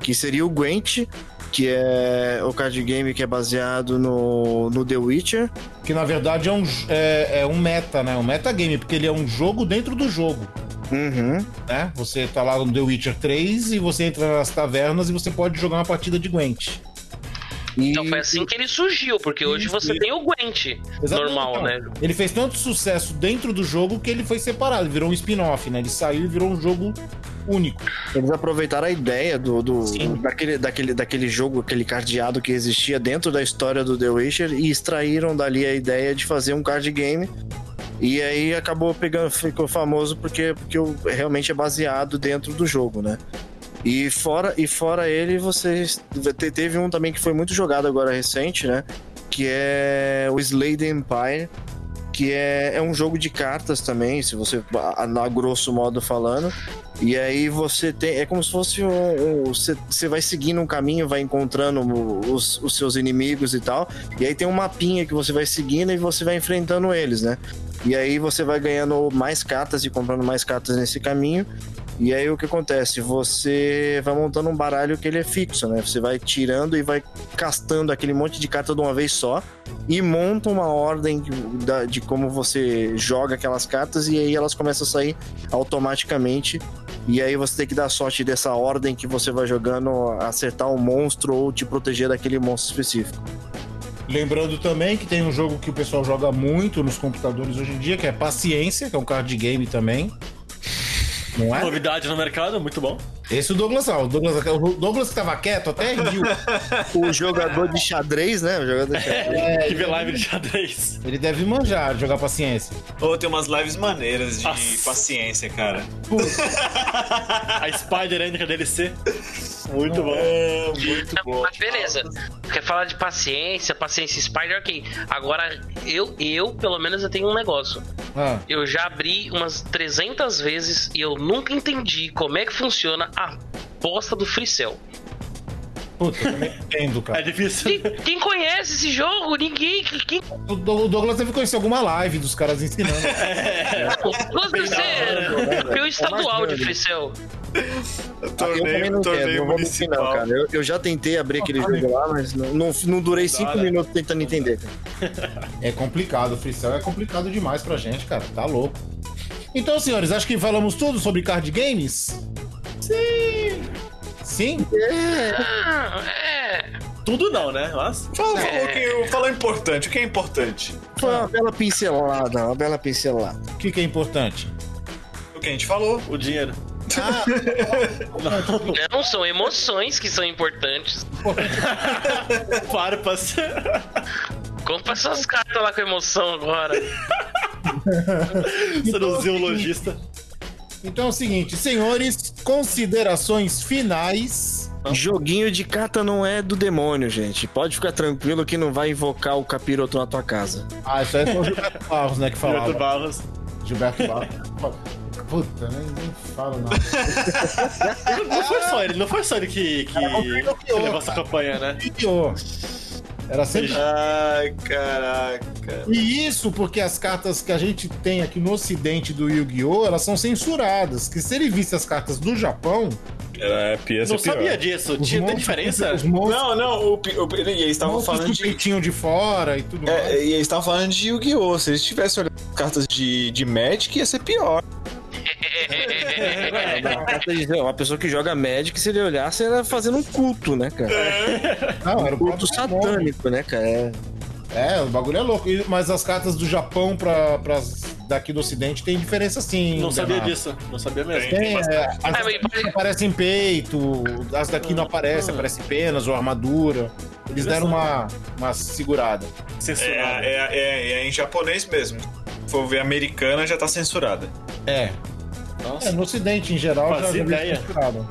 Que seria o Gwent, que é o card game que é baseado no, no The Witcher. Que na verdade é um, é, é um meta, né? Um metagame, porque ele é um jogo dentro do jogo. Uhum. Né? Você tá lá no The Witcher 3 e você entra nas tavernas e você pode jogar uma partida de Gwent. Então foi assim que ele surgiu, porque hoje você tem o Gwent normal, Então, né? Ele fez tanto sucesso dentro do jogo que ele foi separado, virou um spin-off, né? Ele saiu e virou um jogo único. Eles aproveitaram a ideia do, do- Sim. daquele, daquele, daquele jogo, aquele cardeado que existia dentro da história do The Witcher e extraíram dali a ideia de fazer um card game. E aí acabou pegando, ficou famoso porque, porque realmente é baseado dentro do jogo, né? E fora, e fora ele, você te- teve um também que foi muito jogado agora recente, né? Que é o Slade Empire, que é, é um jogo de cartas também, se você, a, grosso modo falando. E aí você tem. É como se fosse um- Você, você vai seguindo um caminho, vai encontrando os, os seus inimigos e tal. E aí tem um mapinha que você vai seguindo e você vai enfrentando eles, né? E aí você vai ganhando mais cartas e comprando mais cartas nesse caminho. E aí o que acontece? Você vai montando um baralho que ele é fixo, né? Você vai tirando e vai castando aquele monte de carta de uma vez só e monta uma ordem da- de como você joga aquelas cartas e aí elas começam a sair automaticamente. E aí você tem que dar sorte dessa ordem que você vai jogando, acertar um monstro ou te proteger daquele monstro específico. Lembrando também que tem um jogo que o pessoal joga muito nos computadores hoje em dia, que é Paciência, que é um card game também. Não é? Novidade no mercado, muito bom. Esse é o Douglas, ó, o Douglas, o Douglas que tava quieto até riu. O jogador de xadrez, né? O jogador de xadrez. que vê live de xadrez. Ele deve manjar de jogar Paciência. Ou tem umas lives maneiras de Nossa. paciência, cara. A Spider ainda DLC. Muito bom. É, muito bom. Mas beleza. Quer falar de paciência, paciência Spider, ok. Agora, eu, eu, pelo menos, eu tenho um negócio. Ah, Eu já abri umas 300 vezes e eu nunca entendi como é que funciona a bosta do Free Cell. puta, eu também entendo, É cara. difícil. Quem, quem conhece esse jogo? Ninguém. Quem, O Do- o Douglas deve conhecer alguma live dos caras ensinando. Duas deve ser campeão estadual de Free Cell. Eu também Torneio, não torneio não não, municipal. cara. Eu, eu já tentei abrir aquele jogo lá, mas não, não, não durei cinco né? minutos tentando entender. cara. É complicado, o freestyle é complicado demais pra gente, cara. Tá louco. Então, senhores, acho que falamos tudo sobre card games? Sim. Sim? Ah, é. Tudo não, né? Mas. Fala, falou, que, falou importante. O que é importante? Foi uma bela pincelada, uma bela pincelada. O que, que é importante? O que a gente falou. O dinheiro. Ah, Não, são emoções que são importantes. Farpas. Compra essas cartas lá com emoção agora. Seduziu o lojista. Então é o seguinte, senhores, considerações finais. Joguinho de carta não é do demônio, gente. Pode ficar tranquilo que não vai invocar o capiroto na tua casa. Ah, isso aí foi o Gilberto Barros, né, que falava. Barros. Gilberto Barros. Puta, nem, nem falo nada. Não, não foi só ele, não foi só ele que, que, que levou essa campanha, né? Yu-Gi-Oh! Era sempre Ai, caraca. E isso porque as cartas que a gente tem aqui no ocidente do Yu-Gi-Oh! elas são censuradas. Que se ele visse as cartas do Japão, É, pior, Não sabia disso. os Tinha, monstros- diferença? Os monstros, Não, não, o, o, e eles estavam falando de. peitinho de fora e tudo mais. É, e eles estavam falando de Yu-Gi-Oh! Se eles tivessem olhado cartas de, de Magic, ia ser pior. De- Uma pessoa que joga Magic, se ele olhasse, era fazendo um culto, né, cara? Não, era Um culto satânico, né, cara? É. É, o bagulho é louco. E- Mas as cartas do Japão pra, pras daqui do Ocidente tem diferença sim. Não sabia Bernardo. disso, não sabia mesmo. Tem, é, as mas pode- aparecem peito, as daqui não aparecem, aparecem penas ou armadura. Eles deram uma, uma segurada. É, Censurado. é, é, é em japonês mesmo. Se for ver americana, já tá censurada. É. Nossa. É, no Ocidente, em geral, já, Fazia já vi ideia. censurado.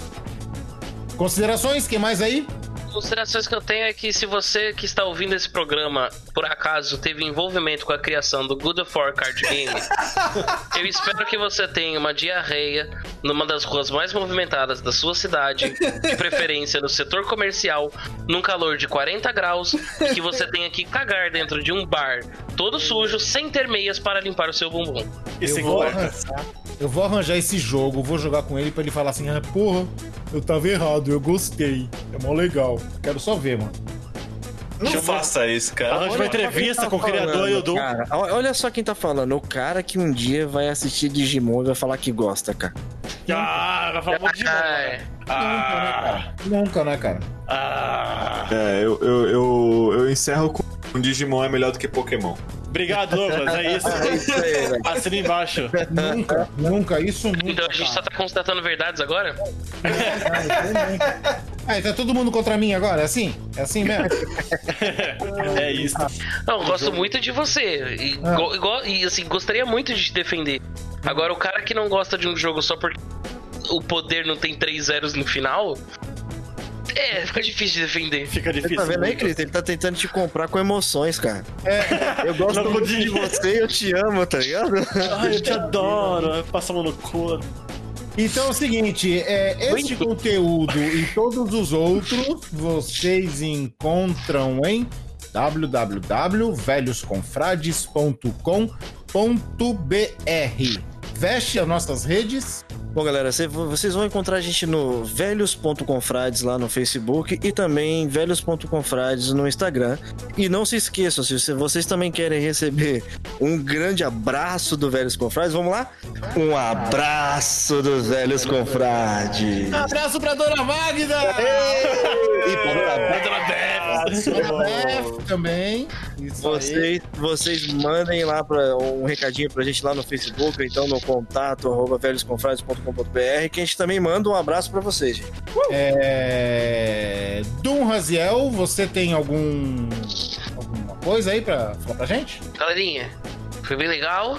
Considerações? Quem mais aí? Considerações que eu tenho é que se você que está ouvindo esse programa, por acaso, teve envolvimento com a criação do Good of War Card Game, eu espero que você tenha uma diarreia numa das ruas mais movimentadas da sua cidade, de preferência no setor comercial, num calor de 40 graus, e que você tenha que cagar dentro de um bar todo sujo, sem ter meias para limpar o seu bumbum. Eu, vou arranjar, eu vou arranjar esse jogo, vou jogar com ele pra ele falar assim: ah, porra, eu tava errado, eu gostei. É mó legal. Quero só ver, mano. Não Chama- faça isso, cara. Arranja uma Olha só quem entrevista tá com o criador e o. Cara, olha só quem tá falando. O cara que um dia vai assistir Digimon e vai falar que gosta, cara. Ah, vai falar um monte de novo. Ah, Ah, Nunca, né, cara? ah. É, eu, eu, eu, eu encerro com um Digimon é melhor do que Pokémon. Obrigado, Douglas. É isso. É isso aí. Assina embaixo. Nunca, nunca, isso nunca. Então a gente só cara. tá constatando verdades agora? Ah, tá todo mundo contra mim agora? É assim? É assim mesmo? É isso. Não, eu gosto muito de você. E, Ah. go- e, assim, gostaria muito de te defender. Agora, o cara que não gosta de um jogo só porque o poder não tem três zeros no final. É, fica difícil de defender. Fica Você difícil. tá vendo aí. Cris? Ele tá tentando te comprar com emoções, cara. Eu gosto Não muito de você e eu te amo, tá ligado? Ai, eu te adoro. Passa a mão no cu. Então é o seguinte, é, este conteúdo e todos os outros vocês encontram em www.velhosconfrades.com.br. Veste as nossas redes. Bom, galera, cê- vocês vão encontrar a gente no velhos.confrades lá no Facebook e também velhos.confrades no Instagram. E não se esqueçam, se você- vocês também querem receber um grande abraço do Velhos Confrades, vamos lá? Um abraço dos Velhos Confrades. Abraço pra Dona Magda! E para Dona Beth também. Isso aí. Vocês, vocês mandem lá pra, um recadinho pra gente lá no Facebook, ou então no contato arroba velhosconfrades.com.br, que a gente também manda um abraço pra vocês, gente. É... Dum Raziel, você tem algum alguma coisa aí pra falar pra gente? Galerinha, foi bem legal.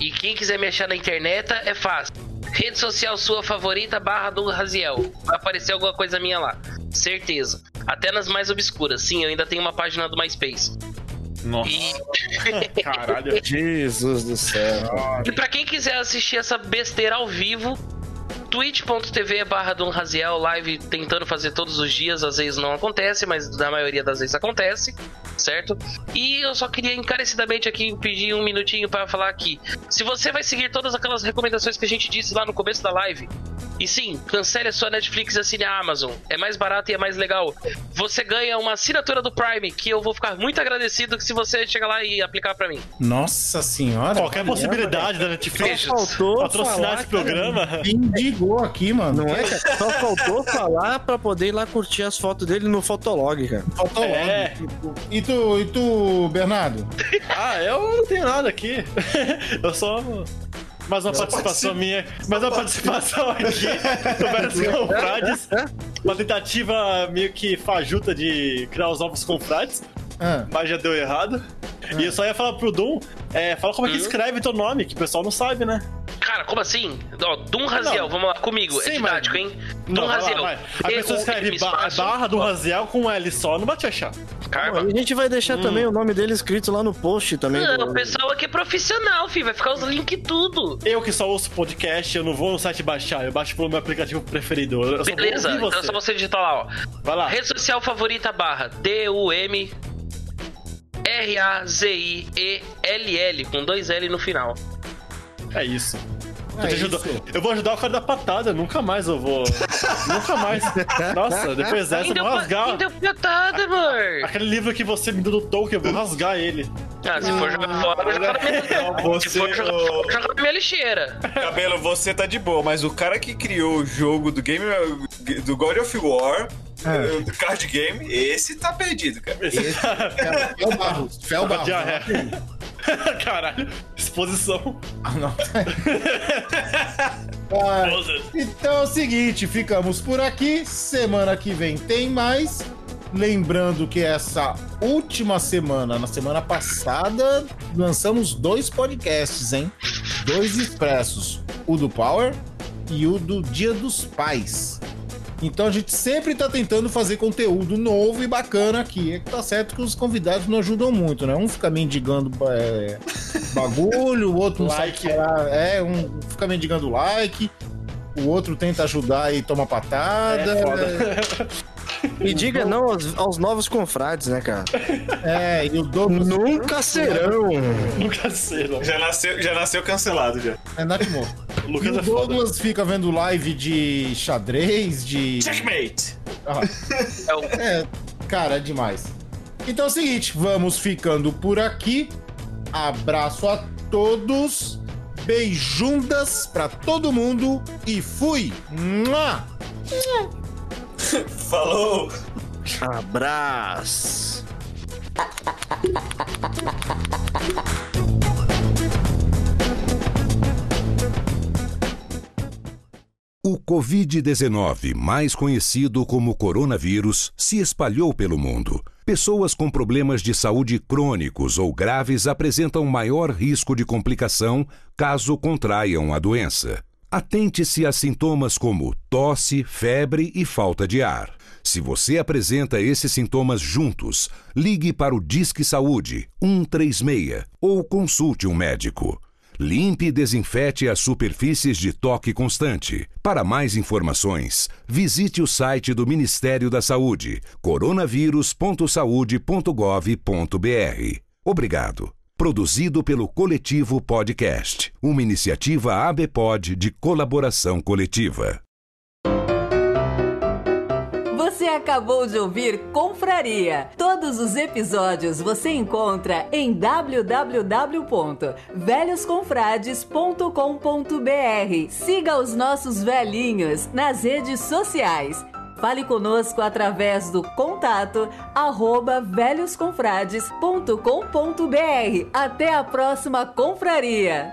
E quem quiser me achar na internet é fácil. Rede social sua favorita barra do Raziel. Vai aparecer alguma coisa minha lá. Certeza. Até nas mais obscuras. Sim, eu ainda tenho uma página do MySpace. Nossa. E, Caralho. Jesus do céu. e pra quem quiser assistir essa besteira ao vivo, twitch.tv barra Dom Raziel, live tentando fazer todos os dias, às vezes não acontece, mas na maioria das vezes acontece, certo? E eu só queria encarecidamente aqui pedir um minutinho para falar aqui. Se você vai seguir todas aquelas recomendações que a gente disse lá no começo da live, e sim, cancele a sua Netflix e assine a Amazon. É mais barato e é mais legal. Você ganha uma assinatura do Prime, que eu vou ficar muito agradecido se você chegar lá e aplicar para mim. Nossa senhora. Qualquer possibilidade da Netflix patrocinar esse programa. Indigou aqui, mano. Não é, cara? Só faltou falar pra poder ir lá curtir as fotos dele no Fotolog, cara. Faltou É. logo. E tu, e tu, Bernardo? Ah, eu não tenho nada aqui. Eu só. Mais uma participação minha. Mais uma participação aqui do Confrades. Uma tentativa meio que fajuta de criar os novos confrades, Ah, mas já deu errado. E eu só ia falar pro Dum, é, fala como é que escreve teu nome, que o pessoal não sabe, né? Cara, como assim? Ó, Dum Raziel, vamos lá comigo. Sim, é mas- didático, hein? Dum Não, vai lá, Raziel. A pessoa escreve ba- barra do Raziel com L só, não vai te achar. E a gente vai deixar também o nome dele escrito lá no post também. Não, do- o pessoal aqui é profissional, filho. Vai ficar os links tudo. Eu que só ouço podcast, eu não vou no site baixar, eu baixo pelo meu aplicativo preferido. Beleza, então é você. só você digitar lá, ó. Vai lá. Rede social favorita barra D-U-M R-A-Z-I-E-L-L com dois L no final. É isso. É Eu, vou ajudar o cara da patada, nunca mais eu vou. nunca mais. Nossa, depois dessa eu vou rasgar. quem deu patada, amor? Aquele livro que você me deu do Tolkien, eu vou rasgar ele. Ah, se for jogar fora, jogar na minha, Você, se for jogar fora, jogar na minha lixeira. Cabelo, você tá de boa, mas o cara que criou o jogo do game do God of War, É. do card game, esse tá perdido, cara. Fel Barros. Fel Barros. diarreia. Caralho, exposição. Ah, não. Ah, então é o seguinte, ficamos por aqui. Semana que vem tem mais. Lembrando que essa última semana, na semana passada, lançamos dois podcasts, hein? Dois expressos. O do Power e o do Dia dos Pais. Então a gente sempre tá tentando fazer conteúdo novo e bacana aqui. É que tá certo que os convidados não ajudam muito, né? Um fica mendigando é, bagulho, o outro não Like. sabe falar. É, um fica mendigando like, o outro tenta ajudar e toma patada. É foda. E diga não aos, aos novos confrades, né, cara? É, e o Douglas. Nunca serão. Nunca sei, não. Já nasceu, já nasceu cancelado já. É Natmo. O E Lucas o é foda. Douglas fica vendo live de xadrez, de. Checkmate! Ah, É o- É, cara, é demais. Então é o seguinte, vamos ficando por aqui. Abraço a todos. Beijundas pra todo mundo e fui! Mua! Falou! Abraço. O Covid-19, mais conhecido como coronavírus, se espalhou pelo mundo. Pessoas com problemas de saúde crônicos ou graves apresentam maior risco de complicação caso contraiam a doença. Atente-se a sintomas como tosse, febre e falta de ar. Se você apresenta esses sintomas juntos, ligue para o Disque Saúde 136 ou consulte um médico. Limpe e desinfete as superfícies de toque constante. Para mais informações, visite o site do Ministério da Saúde, coronavírus.saude.gov.br. Obrigado. Produzido pelo Coletivo Podcast, uma iniciativa ABPOD de colaboração coletiva. Você acabou de ouvir Confraria. Todos os episódios você encontra em www.velhosconfrades.com.br. Siga os nossos velhinhos nas redes sociais. Fale conosco através do contato arroba velhosconfrades.com.br. Até a próxima confraria!